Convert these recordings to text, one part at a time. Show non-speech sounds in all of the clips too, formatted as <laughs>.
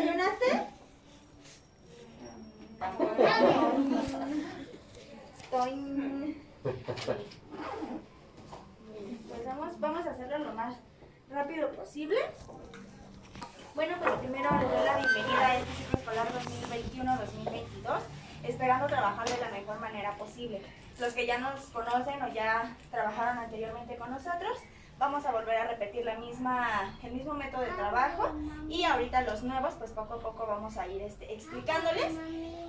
desayunaste? Pues vamos, vamos a hacerlo lo más rápido posible. Bueno, pues primero les doy la bienvenida a este ciclo escolar 2021-2022, esperando trabajar de la mejor manera posible. Los que ya nos conocen o ya trabajaron anteriormente con nosotros, vamos a volver a repetir la misma, el mismo método de trabajo y ahorita los nuevos pues poco a poco vamos a ir este, explicándoles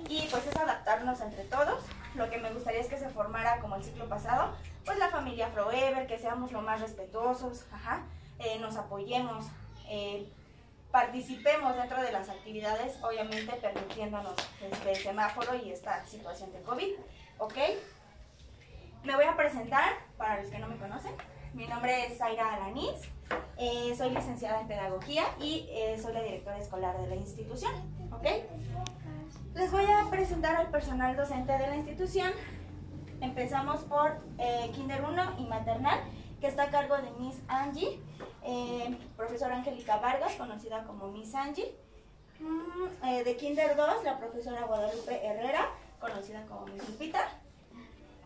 y pues es adaptarnos entre todos. Lo que me gustaría es que se formara como el ciclo pasado, pues la familia Forever, que seamos lo más respetuosos, ajá, eh, nos apoyemos, eh, participemos dentro de las actividades, obviamente permitiéndonos este semáforo y esta situación de COVID, ¿ok? Me voy a presentar, para los que no me conocen. Mi nombre es Zaira Alaniz, eh, soy licenciada en Pedagogía y eh, soy la directora escolar de la institución. ¿ok? Les voy a presentar al personal docente de la institución. Empezamos por eh, Kinder 1 y Maternal, que está a cargo de Miss Angie, profesora Angélica Vargas, conocida como Miss Angie. Mm, de Kinder 2, la profesora Guadalupe Herrera, conocida como Miss Lupita.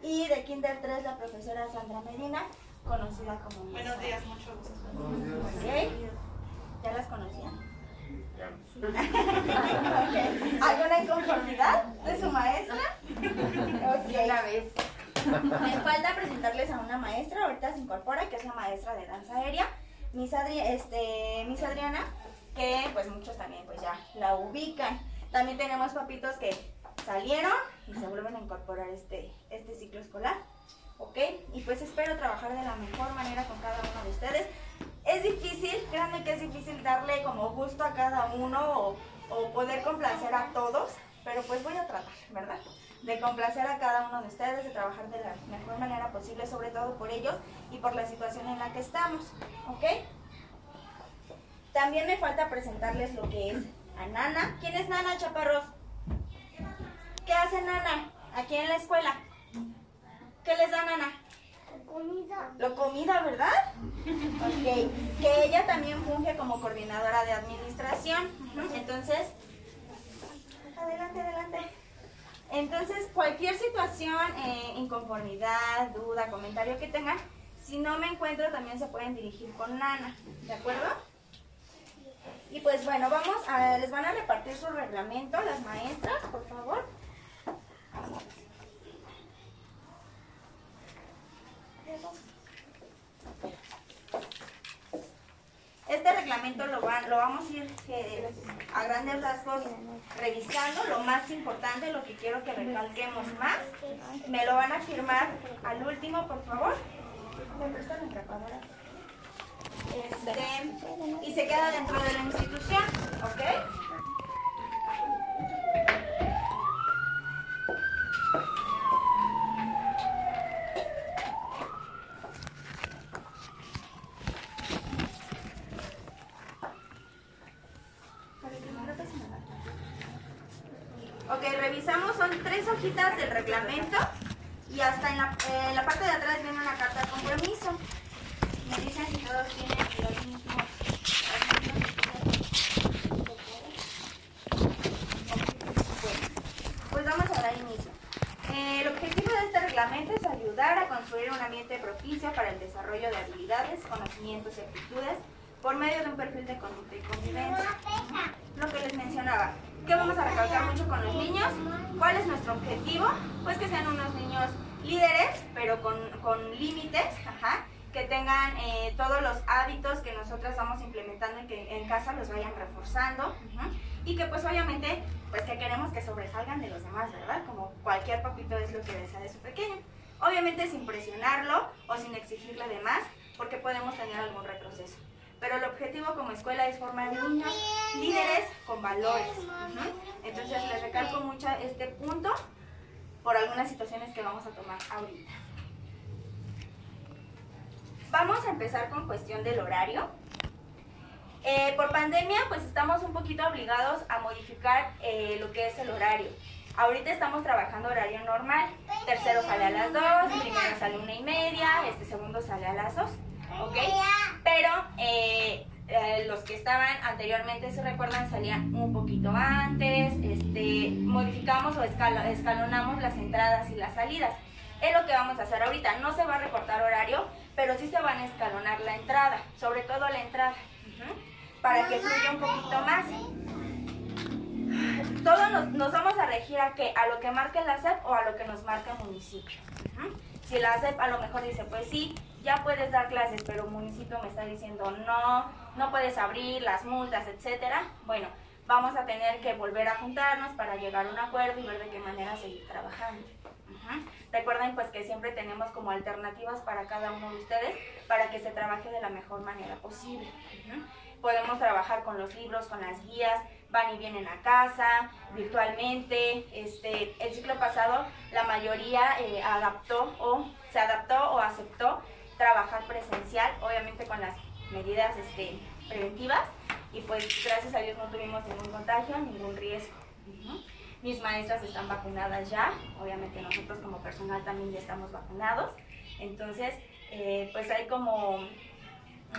Y de Kinder 3, la profesora Sandra Medina, conocida como Buenos días, mucho gusto. ¿Ya las conocían? <laughs> okay. ¿Alguna inconformidad de su maestra? Ok. La vez. Me falta presentarles a una maestra, ahorita se incorpora, que es la maestra de danza aérea, Miss, Adri este, Miss Adriana, que pues muchos también pues ya la ubican. También tenemos papitos que salieron y se vuelven a incorporar este, este ciclo escolar. ¿Ok? Y pues espero trabajar de la mejor manera con cada uno de ustedes. Es difícil, créanme que es difícil darle como gusto a cada uno o, poder complacer a todos, pero pues voy a tratar, ¿verdad? De complacer a cada uno de ustedes, de trabajar de la mejor manera posible, sobre todo por ellos y por la situación en la que estamos, ¿ok? También me falta presentarles lo que es a Nana. ¿Quién es Nana, chaparros? ¿Qué hace Nana aquí en la escuela? ¿Qué les dan, Ana? Comida. Lo comida, ¿verdad? Ok. Que ella también funge como coordinadora de administración. Entonces, adelante, adelante. Entonces, cualquier situación, eh, inconformidad, duda, comentario que tengan, si no me encuentro, también se pueden dirigir con Nana, ¿de acuerdo? Y pues bueno, vamos a, les van a repartir su reglamento las maestras, por favor. Este reglamento lo, lo vamos a ir eh, a grandes rasgos revisando. Lo más importante, lo que quiero que recalquemos más, me lo van a firmar al último, por favor. Este, y se queda dentro de la institución, ¿ok? del reglamento y hasta en la, eh, la, parte de atrás viene una carta de compromiso. Me dicen si todos tienen los mismos. Pues vamos a dar inicio. Eh, el objetivo de este reglamento es ayudar a construir un ambiente propicio para el desarrollo de habilidades, conocimientos y actitudes por medio de perfil de conducta y convivencia. Lo que les mencionaba, ¿Qué vamos a recalcar mucho con los niños? ¿Cuál es nuestro objetivo? Pues que sean unos niños líderes, pero con, límites, que tengan eh, todos los hábitos que nosotras vamos implementando y que en casa los vayan reforzando y que pues obviamente pues que queremos que sobresalgan de los demás, ¿verdad? Como cualquier papito es lo que desea de su pequeño. Obviamente sin presionarlo o sin exigirle de más porque podemos tener algún retroceso pero el objetivo como escuela es formar niños líderes con valores. Entonces les recalco mucho este punto por algunas situaciones que vamos a tomar ahorita. Vamos a empezar con cuestión del horario. Eh, por pandemia, pues estamos un poquito obligados a modificar eh, lo que es el horario. Ahorita estamos trabajando horario normal. Tercero sale a las 2, primero sale a una y media, este segundo sale a las 2. ¿Ok? Pero eh, eh, los que estaban anteriormente, si recuerdan, salían un poquito antes, este, modificamos o escalonamos las entradas y las salidas. Es lo que vamos a hacer ahorita. No se va a recortar horario, pero sí se van a escalonar la entrada, sobre todo la entrada, para que fluya un poquito más. Todos nos, vamos a regir a, que, a lo que marque la SEP o a lo que nos marca el municipio. Si la SEP a lo mejor dice, pues sí, ya puedes dar clases, pero el municipio me está diciendo no, no puedes abrir las multas, etcétera. Bueno, vamos a tener que volver a juntarnos para llegar a un acuerdo y ver de qué manera seguir trabajando. Recuerden pues que siempre tenemos como alternativas para cada uno de ustedes para que se trabaje de la mejor manera posible. Podemos trabajar con los libros, con las guías, van y vienen a casa, virtualmente. Este, el ciclo pasado la mayoría eh, adaptó o se adaptó o aceptó trabajar presencial, obviamente con las medidas este, preventivas y pues gracias a Dios no tuvimos ningún contagio, ningún riesgo. Mis maestras están vacunadas ya, obviamente nosotros como personal también ya estamos vacunados, entonces eh, pues hay como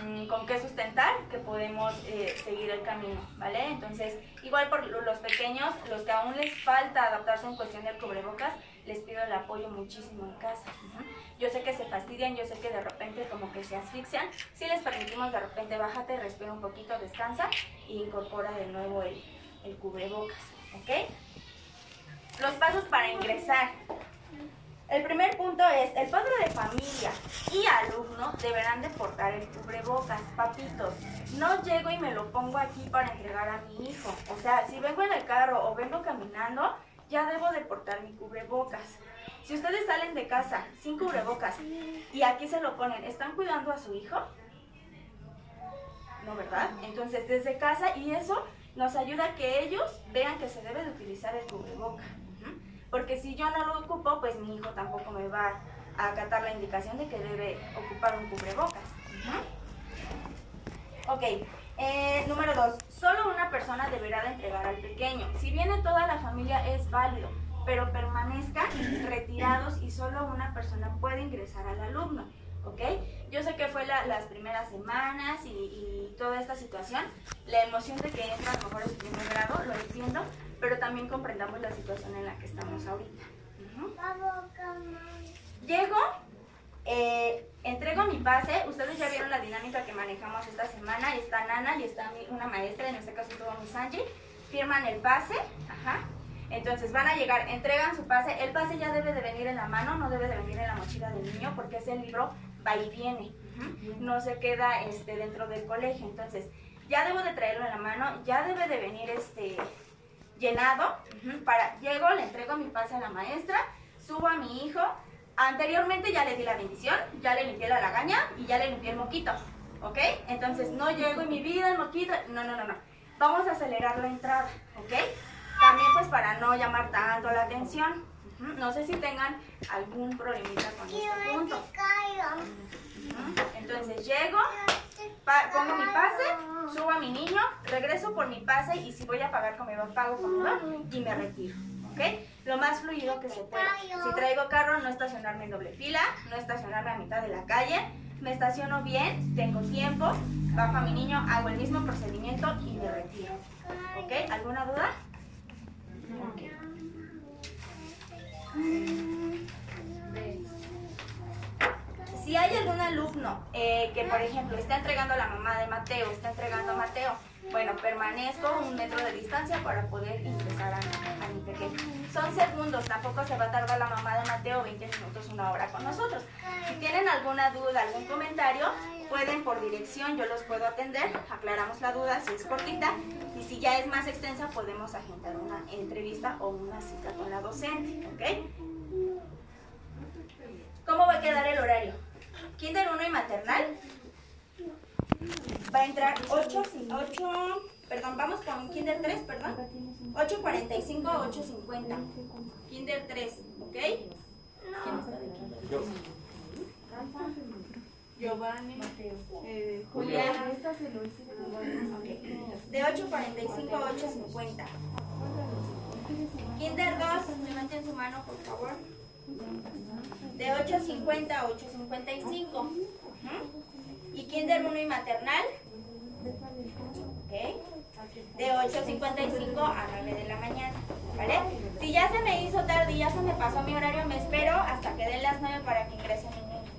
mm, con qué sustentar que podemos eh, seguir el camino, ¿vale? Entonces, igual por los pequeños, los que aún les falta adaptarse en cuestión del cubrebocas, les pido el apoyo muchísimo en casa. Yo sé que se fastidian, yo sé que de repente como que se asfixian. Si les permitimos de repente bájate, respira un poquito, descansa e incorpora de nuevo el, el cubrebocas, ¿ok? Los pasos para ingresar. El primer punto es, el padre de familia y alumno deberán de portar el cubrebocas. Papitos, no llego y me lo pongo aquí para entregar a mi hijo. O sea, si vengo en el carro o vengo caminando, ya debo de portar mi cubrebocas. Si ustedes salen de casa sin cubrebocas y aquí se lo ponen, ¿están cuidando a su hijo? No, ¿verdad? Entonces, desde casa y eso nos ayuda a que ellos vean que se debe de utilizar el cubrebocas. Porque si yo no lo ocupo, pues mi hijo tampoco me va a acatar la indicación de que debe ocupar un cubrebocas. Ok, eh, número dos, solo una persona deberá de entregar al pequeño. Si viene toda la familia es válido, pero permanezcan retirados y solo una persona puede ingresar al alumno. ¿ok? Yo sé que fue las primeras semanas y, toda esta situación, la emoción de que entra a lo mejor en primer grado, lo entiendo, pero también comprendamos la situación en la que estamos ahorita. Llego, eh, entrego mi pase, ustedes ya vieron la dinámica que manejamos esta semana, está Nana y está una maestra, en este caso todo mi Sanji, firman el pase, ajá, entonces van a llegar, entregan su pase, el pase ya debe de venir en la mano, no debe de venir en la mochila del niño porque ese libro va y viene, no se queda este, dentro del colegio, entonces ya debo de traerlo en la mano, ya debe de venir este llenado, para, llego, le entrego mi pase a la maestra, subo a mi hijo, anteriormente ya le di la bendición, ya le limpié la lagaña y ya le limpié el moquito, ¿ok? Entonces no llego en mi vida el moquito, no, no, no, no, vamos a acelerar la entrada, ¿ok? También pues para no llamar tanto la atención. No sé si tengan algún problemita con este punto. Entonces llego, pongo mi pase, subo a mi niño, regreso por mi pase y si voy a pagar conmigo, pago conmigo y me retiro. ¿Ok? Lo más fluido que se pueda. Si traigo carro, no estacionarme en doble fila, no estacionarme a mitad de la calle. Me estaciono bien, tengo tiempo, bajo a mi niño, hago el mismo procedimiento y me retiro. ¿Ok? ¿Alguna duda? Si hay algún alumno eh, que, por ejemplo, está entregando a la mamá de Mateo, está entregando a Mateo, bueno, permanezco un metro de distancia para poder ingresar a, mi pequeño. Son segundos, tampoco se va a tardar la mamá de Mateo 20 minutos, una hora con nosotros. Si tienen alguna duda, algún comentario, pueden por dirección, yo los puedo atender, aclaramos la duda si es cortita y si ya es más extensa podemos agendar una entrevista o una cita con la docente, ¿ok? ¿Cómo va a quedar el horario? Kinder 1 y maternal va a entrar 8, 8, perdón, vamos con Kinder 3, perdón, 8.45 a 8.50. Kinder 3, ¿ok? ¿Quién está de Kinder? Giovanni, Mateo, eh, Julián. De 8.45 a 8.50. Kinder 2, levanten su mano por favor. De 8.50 a 8.55. ¿Y Kinder 1 y maternal? ¿ok? De 8.55 a 9 de la mañana, ¿vale? Si ya se me hizo tarde y ya se me pasó mi horario, me espero hasta que den las 9 para que ingresen un niño.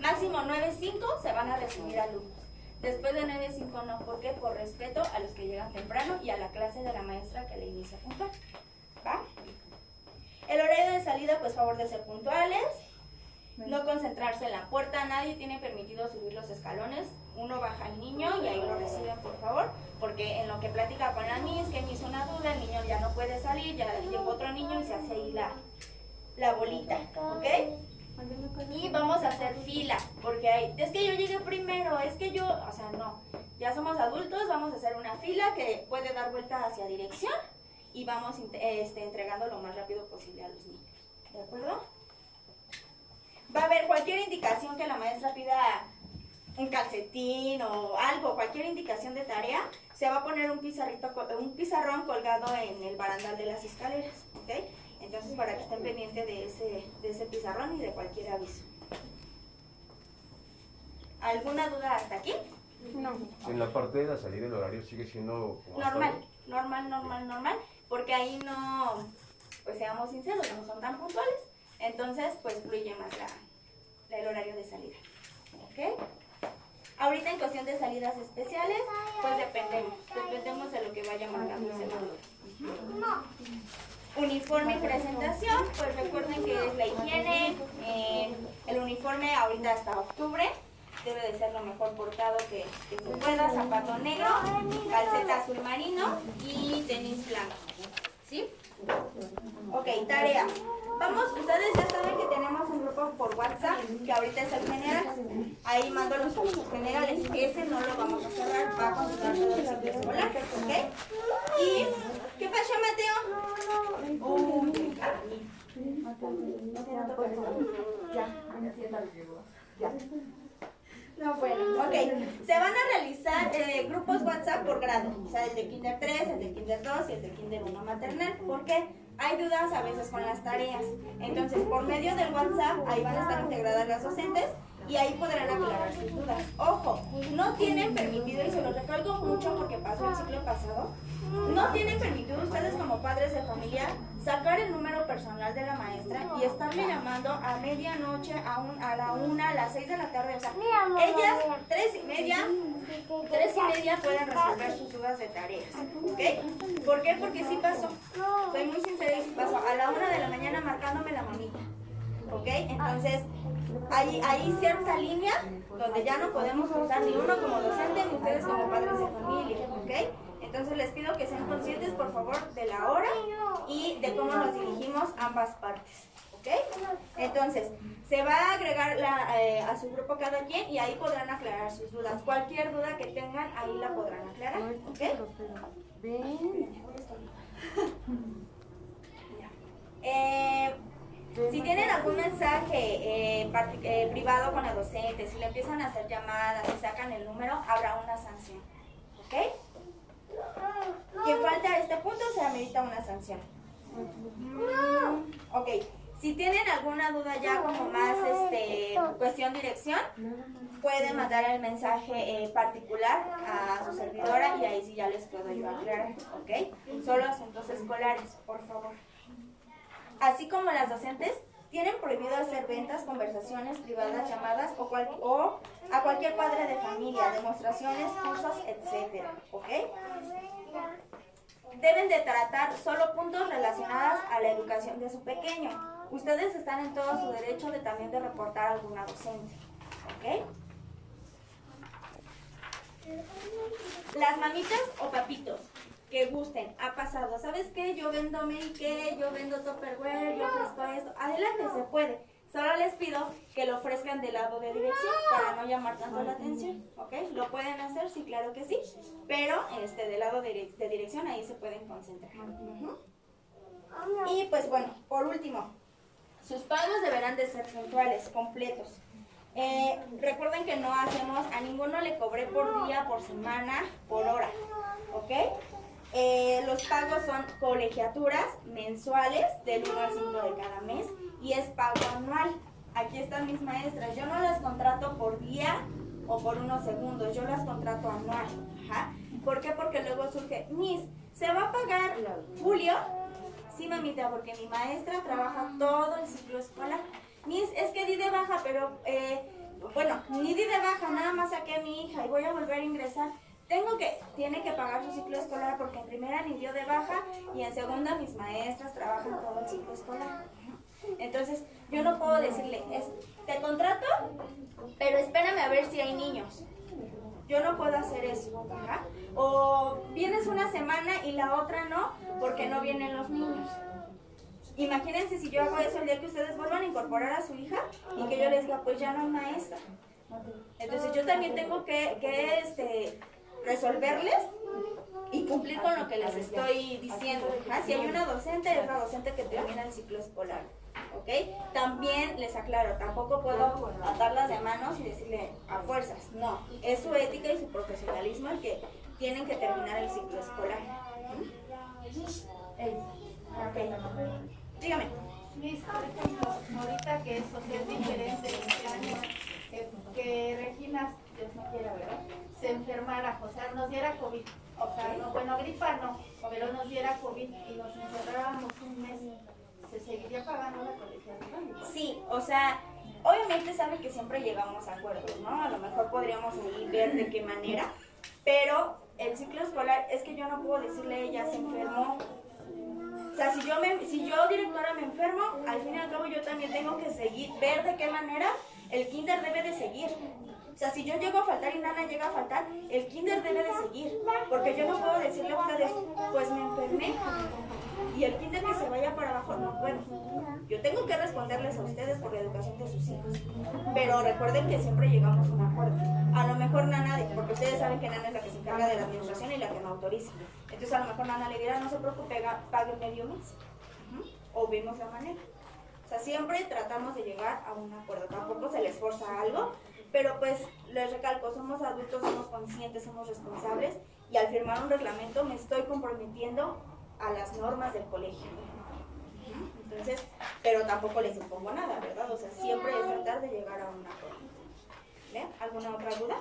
Máximo 9.5 se van a recibir alumnos. Después de 9.5 no, ¿por qué? Por respeto a los que llegan temprano y a la clase de la maestra que le inicia puntual. ¿Va? El horario de salida, pues favor de ser puntuales, no concentrarse en la puerta, nadie tiene permitido subir los escalones, uno baja al niño y ahí lo reciben por favor, porque en lo que platica con la Miss, que me hizo una duda, el niño ya no puede salir, ya llegó otro niño y se hace ahí la, la bolita, ¿ok? Y vamos a hacer fila, porque hay, es que yo llegué primero, es que yo, o sea, no, ya somos adultos, vamos a hacer una fila que puede dar vuelta hacia dirección y vamos este, entregando lo más rápido posible a los niños, ¿de acuerdo? Va a haber cualquier indicación que la maestra pida un calcetín o algo, cualquier indicación de tarea, se va a poner un, pizarrito, un pizarrón colgado en el barandal de las escaleras, ¿ok? Entonces para que estén pendientes de ese, de ese pizarrón y de cualquier aviso. ¿Alguna duda hasta aquí? No. En la parte de la salida el horario sigue siendo normal, normal, normal, normal, porque ahí no, pues seamos sinceros, no son tan puntuales, entonces pues fluye más la, el horario de salida. ¿Ok? Ahorita en cuestión de salidas especiales, pues dependemos, dependemos de lo que vaya marcando ese Uniforme y presentación, pues recuerden que es la higiene, eh, el uniforme ahorita hasta octubre, debe de ser lo mejor portado que, que se pueda, zapato negro, calceta azul marino y tenis blanco. ¿Sí? Ok, tarea. Vamos, ustedes ya saben que tenemos un grupo por WhatsApp, que ahorita es el general. Ahí mando los generales. Ese no lo vamos a cerrar, va a consultar todo el ciclo escolar, ¿ok? ¿Y qué pasó, Mateo? Oh, ya. No, bueno, ok. Se van a realizar eh, grupos WhatsApp por grado. O sea, el de Kinder 3, el de Kinder 2 y el de Kinder 1 maternal. ¿Por qué? Hay dudas a veces con las tareas. Entonces, por medio del WhatsApp, ahí van a estar integradas las docentes y ahí podrán aclarar sus dudas. Ojo, no tienen permitido, y se lo recalco mucho porque pasó el ciclo pasado, no tienen permitido ustedes como padres de familia sacar el número personal de la maestra y estarle llamando a medianoche, a, un, a la una, a las seis de la tarde. O sea, ellas, tres y media, tres y media pueden resolver sus dudas de tareas. ¿Ok? ¿Por qué? Porque sí pasó. Soy muy sincera y sí pasó. A la una de la mañana marcándome la mamita. ¿Ok? Entonces, hay, cierta línea donde ya no podemos usar ni uno como docente ni ustedes como padres de familia. ¿Ok? Entonces les pido que sean conscientes, por favor, de la hora y de cómo nos dirigimos ambas partes. ¿Ok? Entonces, se va a agregar eh, a su grupo cada quien y ahí podrán aclarar sus dudas. Cualquier duda que tengan, ahí la podrán aclarar. ¿Ok? Eh, si tienen algún mensaje eh, eh, privado con la docente, si le empiezan a hacer llamadas, si sacan el número, habrá una sanción. ¿Ok? Quien falta a este punto se amerita una sanción. Ok, si tienen alguna duda ya como más este, cuestión dirección, pueden mandar el mensaje eh, particular a su servidora y ahí sí ya les puedo yo aclarar, ¿ok? Solo asuntos escolares, por favor. Así como las docentes, tienen prohibido hacer ventas, conversaciones privadas, llamadas o, o a cualquier padre de familia, demostraciones, cursos, etc. ¿Ok? Deben de tratar solo puntos relacionados a la educación de su pequeño. Ustedes están en todo su derecho de también de reportar a alguna docente. ¿Ok? Las mamitas o papitos que gusten, ha pasado. ¿Sabes qué? Yo vendo Make, yo vendo Tupperware, yo ofrezco esto. Adelante, se puede. Solo les pido que lo ofrezcan del lado de dirección para no llamar tanto la atención, ¿ok? ¿Lo pueden hacer? Sí, claro que sí. Pero este, del lado de, dirección ahí se pueden concentrar. Y pues bueno, por último, sus pagos deberán de ser puntuales, completos. Eh, recuerden que no hacemos, a ninguno le cobré por día, por semana, por hora, ¿ok? Eh, los pagos son colegiaturas mensuales del 1 al 5 de cada mes y es pago anual. Aquí están mis maestras. Yo no las contrato por día, o por unos segundos, yo las contrato anual. Ajá. ¿Por qué? Porque luego surge, Miss, ¿se va a pagar julio? Sí, mamita, porque mi maestra trabaja todo el ciclo escolar. Miss, es que di de baja, pero, eh, bueno, ni di de baja, nada más saqué a mi hija y voy a volver a ingresar. Tengo que, tiene que pagar su ciclo escolar porque en primera ni dio de baja y en segunda mis maestras trabajan todo el ciclo escolar. Entonces, yo no puedo decirle, es, te contrato, pero espérame a ver si hay niños. Yo no puedo hacer eso. ¿ajá? O vienes una semana y la otra no, porque no vienen los niños. Imagínense si yo hago eso el día que ustedes vuelvan a incorporar a su hija y que yo les diga, pues ya no hay maestra. Entonces yo también tengo que, este, resolverles y cumplir con lo que les estoy diciendo. ¿ajá? Si hay una docente, es la docente que termina el ciclo escolar. ¿Ok? También les aclaro, tampoco puedo atarlas de manos y decirle a fuerzas. No, es su ética y su profesionalismo el que tienen que terminar el ciclo escolar. Ok. Dígame. Miss, por ejemplo, ahorita que eso sí es diferente en este año, que, que Regina, Dios no quiera, ¿verdad? Se enfermara, o sea, nos diera COVID. O sea, no, bueno, gripa no, pero nos diera COVID y nos encerrábamos un mes. ¿Se seguiría pagando la colegiatura? Sí, o sea, obviamente saben que siempre llegamos a acuerdos, ¿no? A lo mejor podríamos ahí ver de qué manera, pero el ciclo escolar es que yo no puedo decirle ella se enfermó. O sea, si yo, me, si yo directora me enfermo, al fin y al cabo yo también tengo que seguir, ver de qué manera el kinder debe de seguir. O sea, si yo llego a faltar y Nana llega a faltar, el kinder debe de seguir. Porque yo no puedo decirle a ustedes, pues me enfermé. Y el kinder que se vaya para abajo, no puedo. Yo tengo que responderles a ustedes por la educación de sus hijos. Pero recuerden que siempre llegamos a un acuerdo. A lo mejor Nana, porque ustedes saben que Nana es la que se encarga de la administración y la que no autoriza. Entonces a lo mejor Nana le dirá, no se preocupe, pague medio mes. O vemos la manera. O sea, siempre tratamos de llegar a un acuerdo. Tampoco se les forza algo, pero pues les recalco, somos adultos, somos conscientes, somos responsables y al firmar un reglamento me estoy comprometiendo a las normas del colegio. Entonces, pero tampoco les impongo nada, ¿verdad? O sea, siempre es tratar de llegar a un acuerdo. ¿Bien? ¿Alguna otra duda?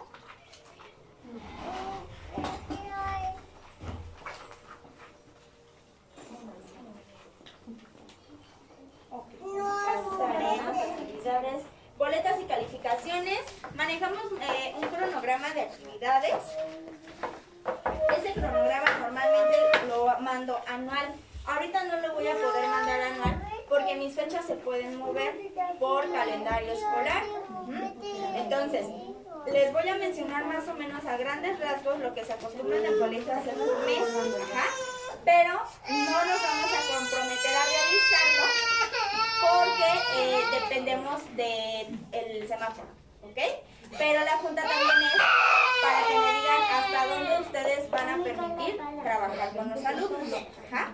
Ok. Tareas, actividades, boletas y calificaciones. Manejamos eh, un cronograma de actividades. Ese cronograma normalmente lo mando anual. Ahorita no lo voy a poder mandar anual porque mis fechas se pueden mover por calendario escolar. Entonces, les voy a mencionar más o menos a grandes rasgos lo que se acostumbra en colegio a hacer por mes, pero no nos vamos a comprometer a realizarlo porque eh, dependemos del semáforo, ¿ok? Pero la junta también es para que me digan hasta dónde ustedes van a permitir trabajar con los alumnos, ajá.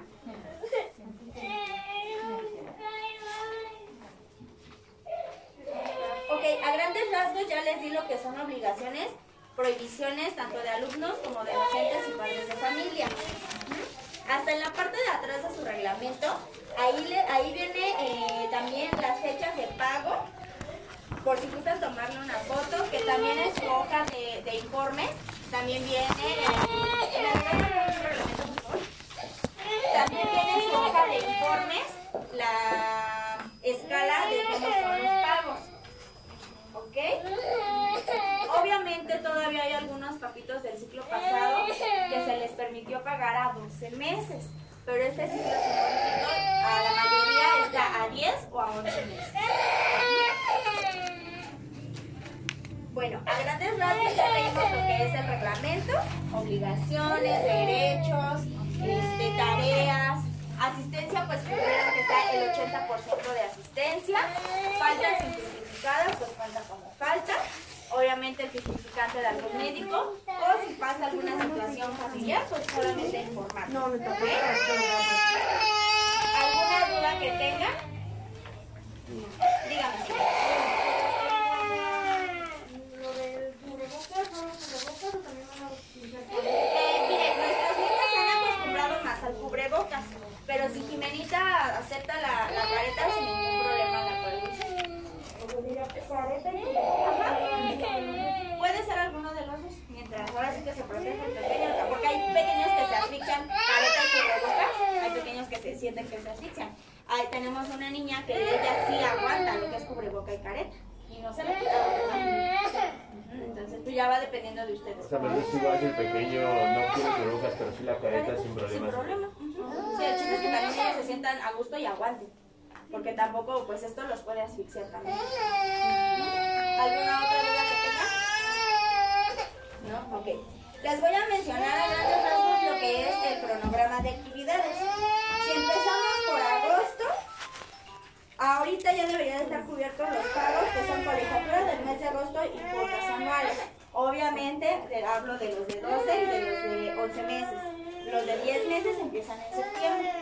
Ok, a grandes rasgos ya les di lo que son obligaciones, prohibiciones tanto de alumnos como de docentes y padres de familia. Hasta en la parte de atrás de su reglamento, ahí, viene eh, también las fechas de pago, por si gustan tomarle una foto, que también en su hoja de, informes, también viene... eh. También viene en su hoja de informes la escala de cómo son los pagos. ¿Ok? Obviamente todavía hay algunos papitos del ciclo pasado que se les permitió pagar a 12 meses, pero este ciclo modificó, a la mayoría está a 10 o a 11 meses. Bueno, a grandes rasgos ya leímos lo que es el reglamento, obligaciones, derechos, este, tareas, asistencia, pues primero que está el 80% de asistencia, faltas injustificadas, pues falta como falta, obviamente el justificante de algún médico, o si pasa alguna situación familiar, pues solamente informar. No, ¿Alguna duda que tengan? Dígame. Eh, mire, nuestros niños se han acostumbrado más al cubrebocas, pero si Jimenita acepta la, la careta sin ningún problema la puede usar. Ajá ahora sí que se protegen pequeños, porque hay pequeños que se asfixian, caretas y bocas, hay pequeños que se sienten que se asfixian. Ahí tenemos una niña que ella sí aguanta lo que es cubreboca y careta. Y no se le quita. Entonces, tú ya va dependiendo de ustedes. O sea, pero si vas el pequeño, no quiere cubrebocas, pero sí la careta sin problemas. Sin problema. Sí, el chiste es que también ellos se sientan a gusto y aguanten. Porque tampoco, pues esto los puede asfixiar también. ¿Alguna otra? Les voy a mencionar a grandes rasgos lo que es el cronograma de actividades. Si empezamos por agosto, ahorita ya deberían de estar cubiertos los pagos que son colegiaturas del mes de agosto y cuotas anuales. Obviamente, hablo de los de 12 y de los de 11 meses. Los de 10 meses empiezan en septiembre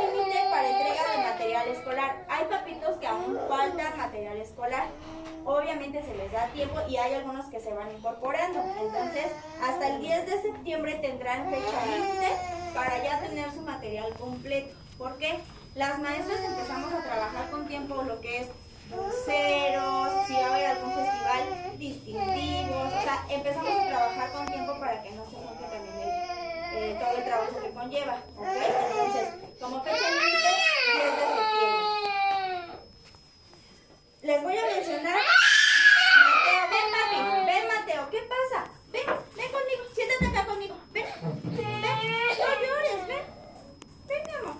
límite para entrega de material Hay papitos que aún faltan material escolar. Obviamente se les da tiempo y hay algunos que se van incorporando. Entonces, hasta el 10 de septiembre tendrán fecha límite para ya tener su material completo. ¿Por qué? Las maestras empezamos a trabajar con tiempo lo que es ceros, si va a haber algún festival distintivos, o sea, empezamos a trabajar con tiempo para que no se rompa también eh, todo el trabajo que conlleva, ¿ok? Entonces, como fecha límite, 10 de. Les voy a mencionar. Mateo, ven papi, ven Mateo, ¿qué pasa? Ven, ven conmigo, siéntate acá conmigo, ven, ven, no llores, ven, ven mi amor.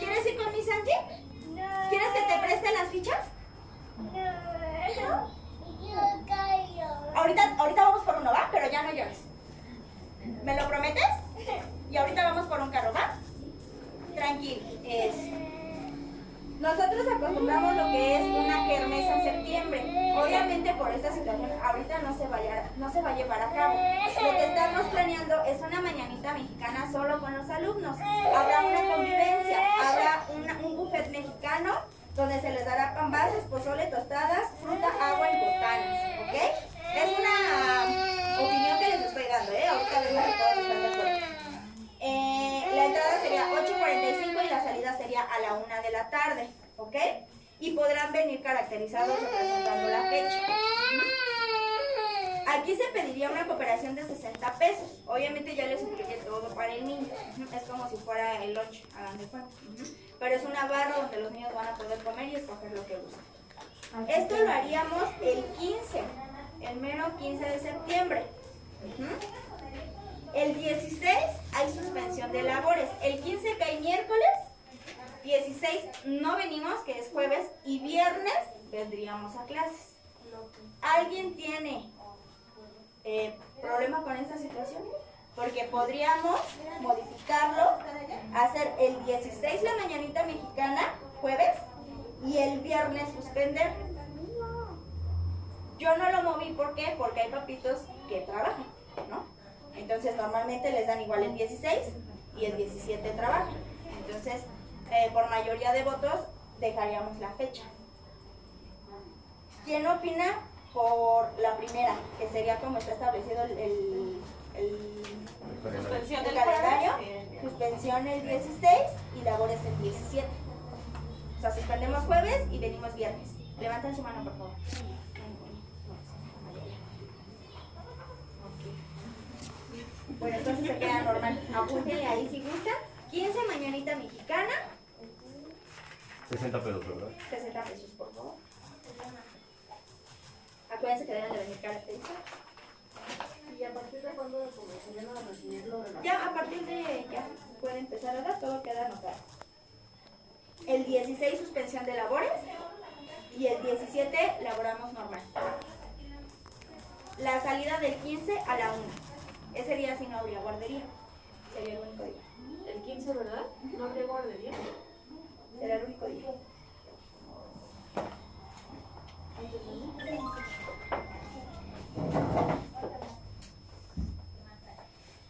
¿Quieres ir con mi Santi? ¿Quieres que te preste las fichas? Ahorita, ahorita vamos por uno, ¿va? Pero ya no llores. ¿Me lo prometes? Y ahorita vamos por un carro, ¿va? Tranquilo. Es. Nosotros acostumbramos lo que es una kermesa en septiembre. Obviamente por esta situación ahorita no se vaya, no se va a llevar a cabo. Lo que estamos planeando es una mañanita mexicana solo con los alumnos. Habrá una convivencia, habrá un buffet mexicano donde se les dará pambazos, pozole, tostadas, fruta, agua y botanas, ¿ok? Es una opinión que les estoy dando, ¿eh? Ahorita vemos que todos están de acuerdo. Eh, la entrada sería 8.45 sería a la 1 de la tarde, ¿ok? Y podrán venir caracterizados representando la fecha. Aquí se pediría una cooperación de 60 pesos. Obviamente ya les incluye todo para el niño. Es como si fuera el lunch, hagan de cuenta. Pero es una barra donde los niños van a poder comer y escoger lo que gusten. Esto lo haríamos el 15, el mero 15 de septiembre. El 16 hay suspensión de labores. El 15 cae miércoles. 16 no venimos, que es jueves. Y viernes vendríamos a clases. ¿Alguien tiene eh, problema con esta situación? Porque podríamos modificarlo, hacer el 16 la mañanita mexicana, jueves, y el viernes suspender. Yo no lo moví, ¿por qué? Porque hay papitos que trabajan, ¿no? Entonces normalmente les dan igual el 16 y el 17 trabajan. Entonces, eh, por mayoría de votos, dejaríamos la fecha. ¿Quién opina por la primera, que sería como está establecido el, el- el- Suspensión el calendario? Suspensión el 16 y labores el 17. O sea, suspendemos jueves y venimos viernes. Levanten su mano, por favor. Bueno, entonces se queda normal. Apúntenle ahí si gustan. 15 mañanita mexicana. 60 pesos, ¿verdad? 60 pesos, por favor. Acuérdense que deben de venir caracterizados. ¿Y a partir de cuándo comenzarían a recibirlo de la Ya a partir de ya puede empezar a dar, todo queda anotado. El 16 suspensión de labores y el 17 laboramos normal. La salida del 15 a la 1. Ese día sí no habría guardería. Sería el único día. El 15, ¿verdad? No habría guardería. Será el único día.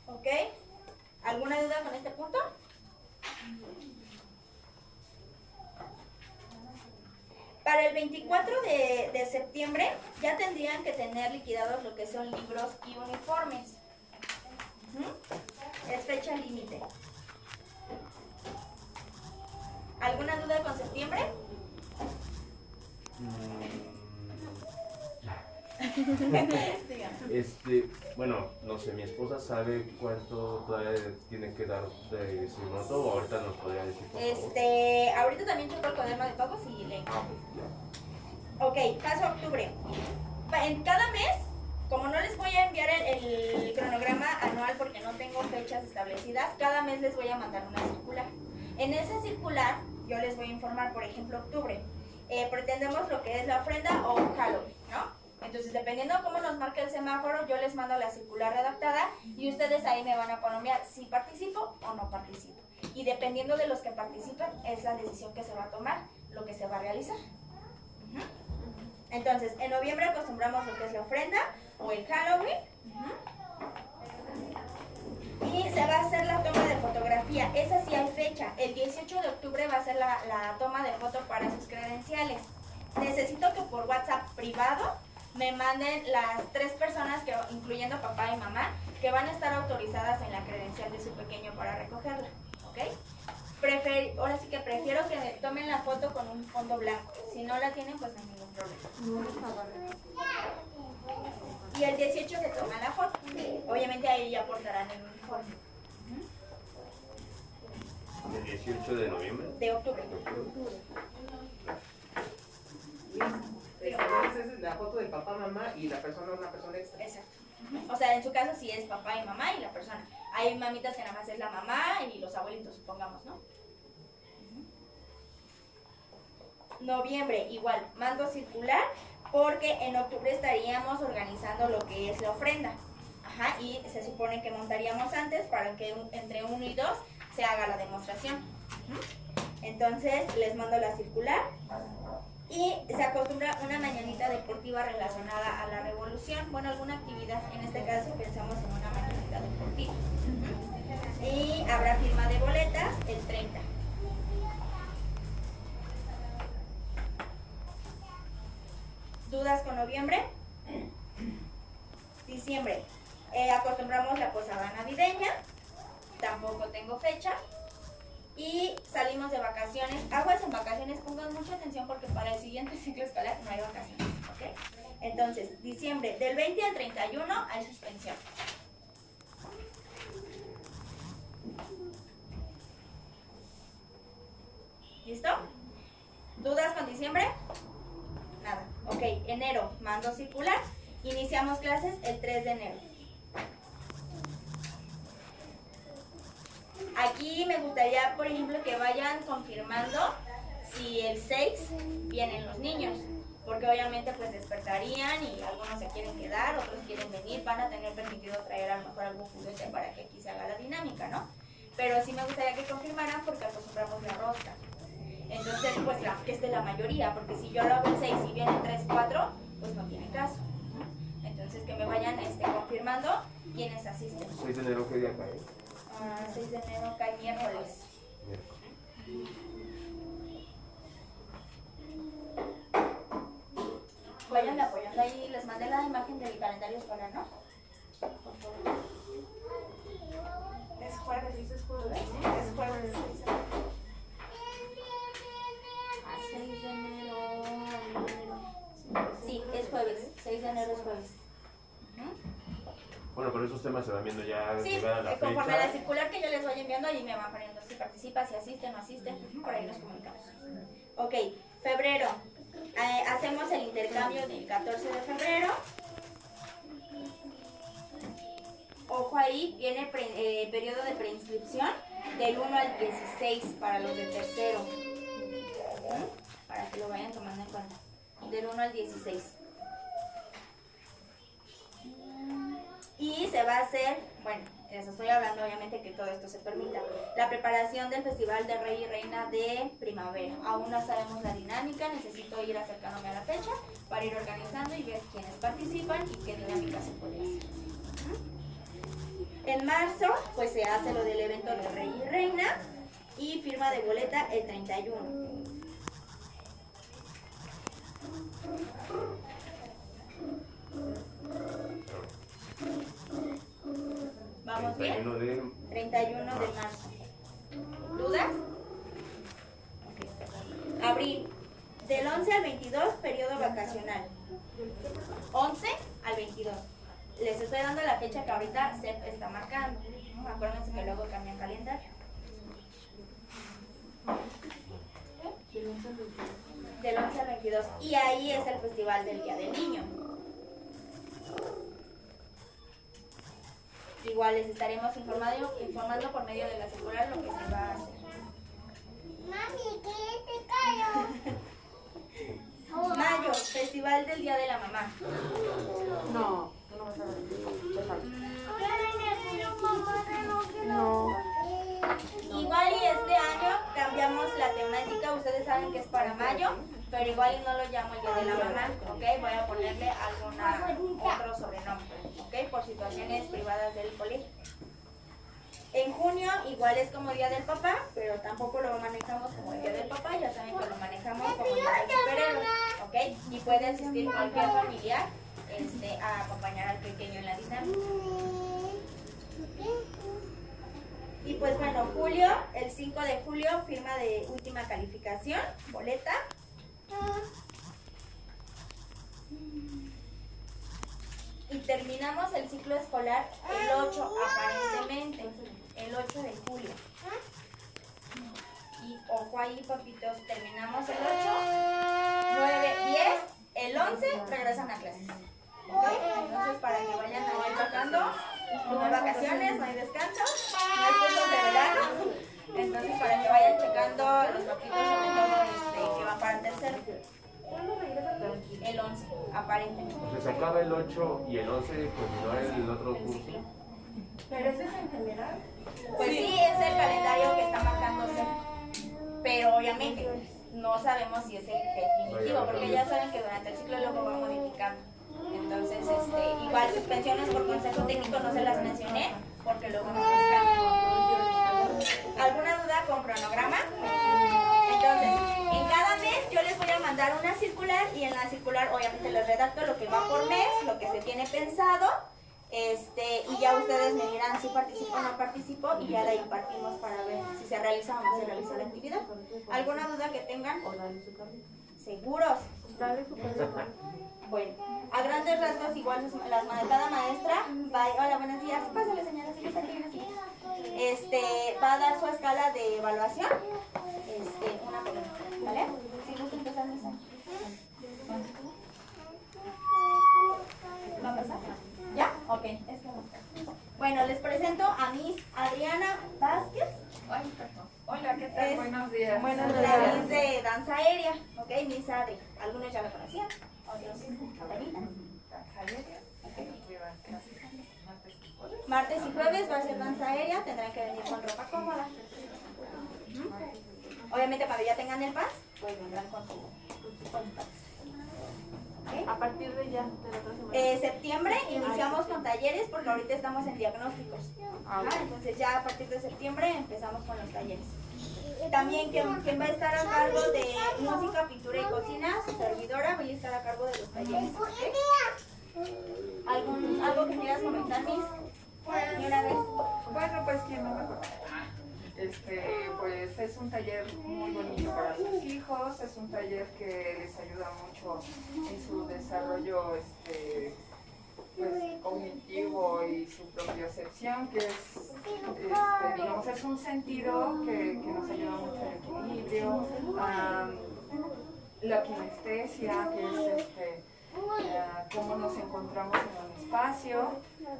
¿Ok? ¿Alguna duda con este punto? Para el 24 de, de septiembre ya tendrían que tener liquidados lo que son libros y uniformes. Es fecha límite. ¿Alguna duda con septiembre? Mm. <laughs> Este, bueno, no sé, mi esposa sabe cuánto todavía tiene que dar de Simoto o ahorita nos podría decir, por favor. Este, ahorita también checo el cuaderno de pagos y le Ah, ya. Ok, caso octubre. En cada mes, como no les voy a enviar el, el cronograma anual porque no tengo fechas establecidas, cada mes les voy a mandar una circular. En esa circular yo les voy a informar, por ejemplo, octubre. eh, pretendemos lo que es la ofrenda o Halloween, ¿no? Entonces, dependiendo de cómo nos marque el semáforo, yo les mando la circular redactada y ustedes ahí me van a poner si participo o no participo. Y dependiendo de los que participen, es la decisión que se va a tomar, lo que se va a realizar. Entonces, en noviembre acostumbramos lo que es la ofrenda o el Halloween. Y se va a hacer la toma de fotografía. Esa sí hay fecha. El 18 de octubre va a ser la, toma de foto para sus credenciales. Necesito que por WhatsApp privado me manden las tres personas, que, incluyendo papá y mamá, que van a estar autorizadas en la credencial de su pequeño para recogerla. ¿Ok? Prefer- ahora sí que prefiero que me tomen la foto con un fondo blanco. Si no la tienen, pues no hay ningún problema. Y el 18 se toma la foto. Obviamente ahí ya portarán el uniforme. El 18 de noviembre. De octubre. Esa es la foto de papá, mamá y la persona, una persona extra. Exacto. O sea, en su caso sí es papá y mamá y la persona. Hay mamitas que nada más es la mamá y los abuelitos, supongamos, ¿no? Noviembre, igual, mando circular porque en octubre estaríamos organizando lo que es la ofrenda. Ajá, y se supone que montaríamos antes para que entre uno y dos se haga la demostración. Entonces les mando la circular y se acostumbra una mañanita deportiva relacionada a la revolución. Bueno, alguna actividad, en este caso pensamos en una mañanita deportiva. Y habrá firma de boletas el 30. ¿Dudas con noviembre? <clears throat> Diciembre. Eh, acostumbramos la posada navideña. Tampoco tengo fecha. Y salimos de vacaciones. Aguas en vacaciones, pongan mucha atención porque para el siguiente ciclo escolar no hay vacaciones. ¿ok? Entonces, diciembre, del 20 al 31 hay suspensión. ¿Listo? ¿Dudas con diciembre? Nada. Ok, enero, mando circular. Iniciamos clases el 3 de enero. Aquí me gustaría, por ejemplo, que vayan confirmando si el 6 vienen los niños, porque obviamente pues despertarían y algunos se quieren quedar, otros quieren venir, van a tener permitido traer a lo mejor algún juguete para que aquí se haga la dinámica, ¿no? Pero sí me gustaría que confirmaran porque acostumbramos la rosca. Entonces, pues la, que esté la mayoría, porque si yo lo hago el 6 y vienen 3, 4, pues no tiene caso. ¿no? Entonces, que me vayan este, confirmando quienes asisten. 6 de enero, ¿qué día cae? Ah, 6 de enero cae miércoles. Vayan apoyando ahí, les mandé la imagen del calendario escolar, ¿no? Por favor. Es jueves, dices jueves. Es jueves. Jueves. 6 de enero es jueves. Bueno, pero esos temas se van viendo ya Sí, llegada la eh, conforme a la fecha. circular que yo les voy enviando, ahí me van poniendo si participa, si asiste, no asiste, por ahí nos comunicamos. Ok, febrero. Eh, hacemos el intercambio del 14 de febrero. Ojo ahí, viene pre- eh, periodo de preinscripción del 1 al 16 para los de tercero. Ujú, Para que lo vayan tomando en cuenta. Del 1 al 16. Y se va a hacer, bueno, les estoy hablando obviamente que todo esto se permita, la preparación del Festival de Rey y Reina de Primavera. Aún no sabemos la dinámica, necesito ir acercándome a la fecha para ir organizando y ver quiénes participan y qué dinámica se puede hacer. En marzo, pues se hace lo del evento de Rey y Reina y firma de boleta el 31. ¿Vamos bien? 31 de 31 de marzo. ¿Dudas? Abril. Del 11 al 22, periodo vacacional. 11 al 22. estoy dando la fecha que ahorita CEP está marcando. Acuérdense que luego cambian calendario. Del 11 al 22. Y ahí es el festival del Día del Niño. Igual les estaremos informando, informando por medio de la circular lo que se va a hacer. Mami, ¿qué te cayó? Mayo, Festival del Día de la Mamá. No, tú no vas a ver. No. Igual y este año cambiamos la temática, ustedes saben que es para mayo, pero igual no lo llamo Día de la Mamá, ¿ok? Voy a ponerle alguna otro sobrenombre, ¿ok? Por situaciones privadas del colegio. En junio igual es como Día del Papá, pero tampoco lo manejamos como Día del Papá, ya saben que lo manejamos como Día del Superhéroe, ¿ok? Y puede asistir cualquier familiar este, a acompañar al pequeño en la dinámica. Y pues bueno, julio, el 5 de julio, firma de última calificación, boleta. Y terminamos el ciclo escolar el 8, aparentemente, el 8 de julio. Y ojo ahí, papitos, terminamos el 8, 9, 10, el 11 regresan a clases. ¿Ok? Entonces, para que vayan ahí tratando, no hay vacaciones, no hay descanso, no hay cursos de verano. Entonces, para que vayan checando los papitos, sobre todo este, que van para el tercero. El 11, aparentemente. Sea, se acaba el 8 y el 11 continúa el otro curso. Pero ese es en general. Pues sí, es el calendario que está marcándose. Pero obviamente no sabemos si es el definitivo, porque ya saben que durante el ciclo luego va modificando. Entonces, este, igual suspensiones por consejo técnico no se las mencioné, porque luego nos cambian. ¿Alguna duda con cronograma? Entonces, en cada mes yo les voy a mandar una circular y en la circular obviamente les redacto lo que va por mes, lo que se tiene pensado, este, y ya ustedes me dirán si participo o no participo y ya de ahí partimos para ver si se realiza o no se realiza la actividad. ¿Alguna duda que tengan? ¿Seguros? Bueno, a grandes rasgos igual las cada maestra hola buenos días, pásale señora, está aquí. Este, va a dar su escala de evaluación, este, una por una, ¿vale? Si gusta empezar, Misa. ¿Va a pasar? ¿Ya? Ok, es que. Bueno, les presento a Miss Adriana Vázquez, Hola, ¿qué tal? Es- Buenos días. Buenos la Miss de danza aérea, ok, Miss Adri. Algunos ya la conocían, otros apenas. Martes y jueves va a ser danza aérea, tendrán que venir con ropa cómoda. Obviamente cuando ya tengan el paz, pues vendrán con su, con su paz. A partir de ya, de la otra semana. Eh, septiembre iniciamos con talleres porque ahorita estamos en diagnósticos. Ah, Ajá, entonces ya a partir de septiembre empezamos con los talleres. También quien, quien va a estar a cargo de música, pintura y cocina, su servidora va a estar a cargo de los talleres. ¿ok? ¿Algún, ¿Algo que quieras comentar, Miss? ¿Y una vez? Bueno, pues quien no me conoce. Este, pues es un taller muy bonito para sus hijos, es un taller que les ayuda mucho en su desarrollo este, pues, cognitivo y su propiocepción, que es, este, digamos, es un sentido que, que nos ayuda mucho al equilibrio, a la kinestesia, que es este, cómo nos encontramos en un espacio,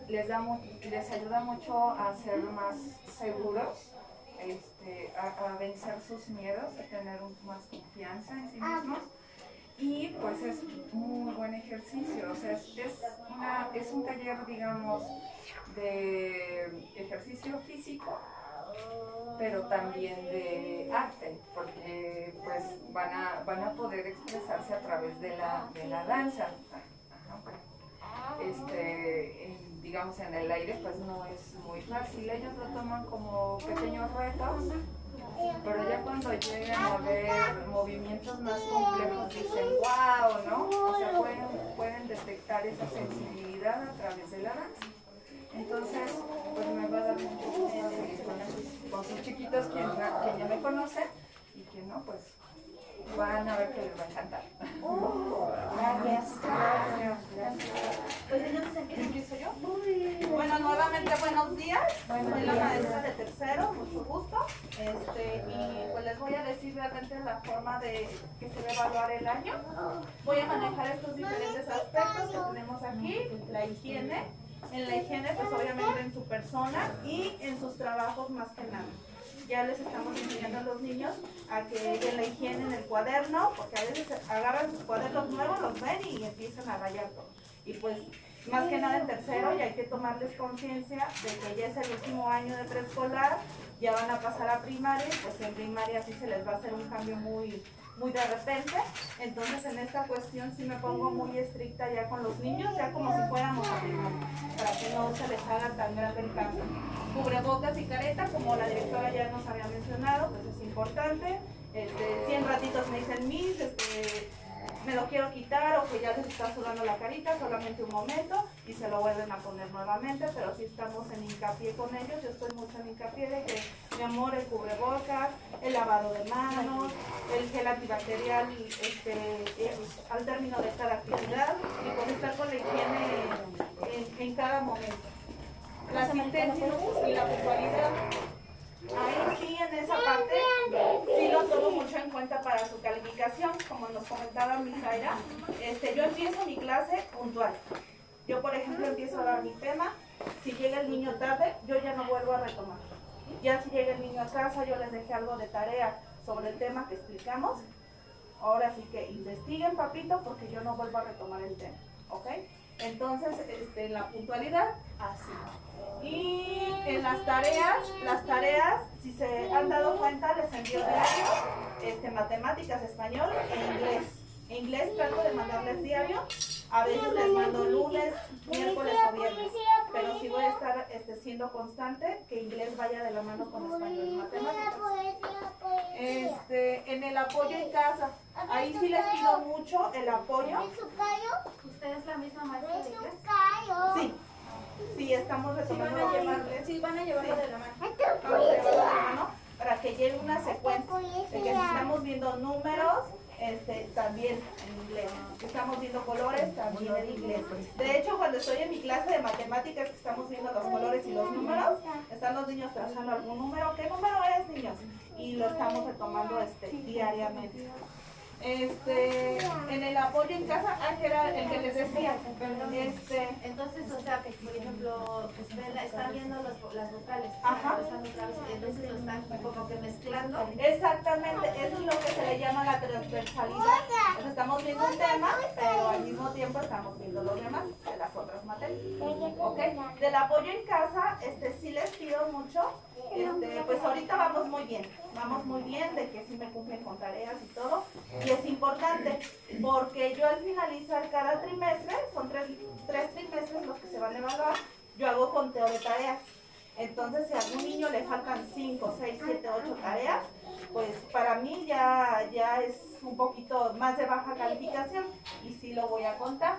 les, da les ayuda mucho a ser más seguros, este, a, vencer sus miedos, a tener más confianza en sí mismos. Y pues es muy buen ejercicio, o sea, es, es una- es un taller, digamos, de ejercicio físico, pero también de arte, porque pues van a, van a poder expresarse a través de la, de la danza. Este, digamos en el aire pues no es muy fácil, ellos lo toman como pequeños retos, pero ya cuando llegan a ver movimientos más complejos dicen wow, ¿no? O sea, pueden, pueden detectar esa sensibilidad a través de la danza. Entonces, pues me va a dar mucho gusto seguir con, esos- con sus chiquitos, quien ya me conoce y quien no, pues van a ver que les va a encantar. Gracias. Pues entonces empiezo. ¿Empiezo yo? Nuevamente buenos días, soy la maestra de tercero, mucho gusto. Este, y pues les voy a decir realmente la forma de que se va a evaluar el año. Voy a manejar estos diferentes aspectos que tenemos aquí, la higiene. En la higiene, pues obviamente en su persona y en sus trabajos más que nada. Ya les estamos enseñando a los niños a que en la higiene en el cuaderno, porque a veces agarran sus cuadernos nuevos, los ven y empiezan a rayar todo. Y pues más que nada en tercero y hay que tomarles conciencia de que ya es el último año de preescolar, ya van a pasar a primaria, pues en primaria sí se les va a hacer un cambio muy, muy de repente. Entonces en esta cuestión sí me pongo muy estricta ya con los niños, ya como si fuéramos a primaria, para que no se les haga tan grande el cambio. Cubrebocas y careta, como la directora ya nos había mencionado, pues es importante. Este, 100 ratitos me dicen mis, este, me lo quiero quitar o que ya les está sudando la carita, solamente un momento y se lo vuelven a poner nuevamente, pero sí estamos en hincapié con ellos, yo estoy mucho en hincapié de que, mi amor, el cubrebocas, el lavado de manos, el gel antibacterial este, al término de cada actividad y con estar con la higiene en, en cada momento. La asistencia y la puntualidad Ahí sí, en esa parte, sí lo tomo mucho en cuenta para su calificación, como nos comentaba Misaira. Este, yo empiezo mi clase puntual. Yo, por ejemplo, empiezo a dar mi tema. Si llega el niño tarde, yo ya no vuelvo a retomar. Ya si llega el niño a casa, yo les dejé algo de tarea sobre el tema que explicamos. Ahora sí que investiguen, papito, porque yo no vuelvo a retomar el tema. ¿Ok? Entonces, este, la puntualidad, así. Y en las tareas, las tareas, si se han dado cuenta, les envío diario, este, matemáticas, español e inglés. Inglés trato de mandarles diario, a veces les mando lunes, miércoles o viernes, pero sí voy a estar este, siendo constante que inglés vaya de la mano con español y matemáticas. Este, en el apoyo en casa, ahí sí les pido mucho el apoyo. ¿Usted es la misma maestra de inglés? Sí, sí, estamos Sí van retomando a llevarles. llevar, sí, van a llevarlo de la mano. Vamos a llevarlo de la mano para que lleve una secuencia de que si estamos viendo números, este, también en inglés. Si estamos viendo colores, también en inglés. De hecho, cuando estoy en mi clase de matemáticas, que estamos viendo los colores y los números, están los niños trazando algún número. ¿Qué número eres, niños? Y lo estamos retomando este, diariamente. Este, en el apoyo en casa, ah, que era el que les decía. Este, Entonces, o sea, que por ejemplo, usted la- está viendo los- las vocales, Ajá. están entonces lo están como que mezclando. Exactamente, eso es lo que se le llama la transversalidad. Pues estamos viendo un tema, pero al mismo tiempo estamos viendo los demás de las otras materias. ¿Ok? Del apoyo en casa, este sí les pido mucho. Este, pues ahorita vamos muy bien, vamos muy bien de que sí me cumplen con tareas y todo. Y es importante, porque yo al finalizar cada trimestre, son tres, tres trimestres los que se van a evaluar, yo hago conteo de tareas. Entonces, si a algún niño le faltan 5, 6, 7, 8 tareas, pues para mí ya, ya es un poquito más de baja calificación y sí lo voy a contar.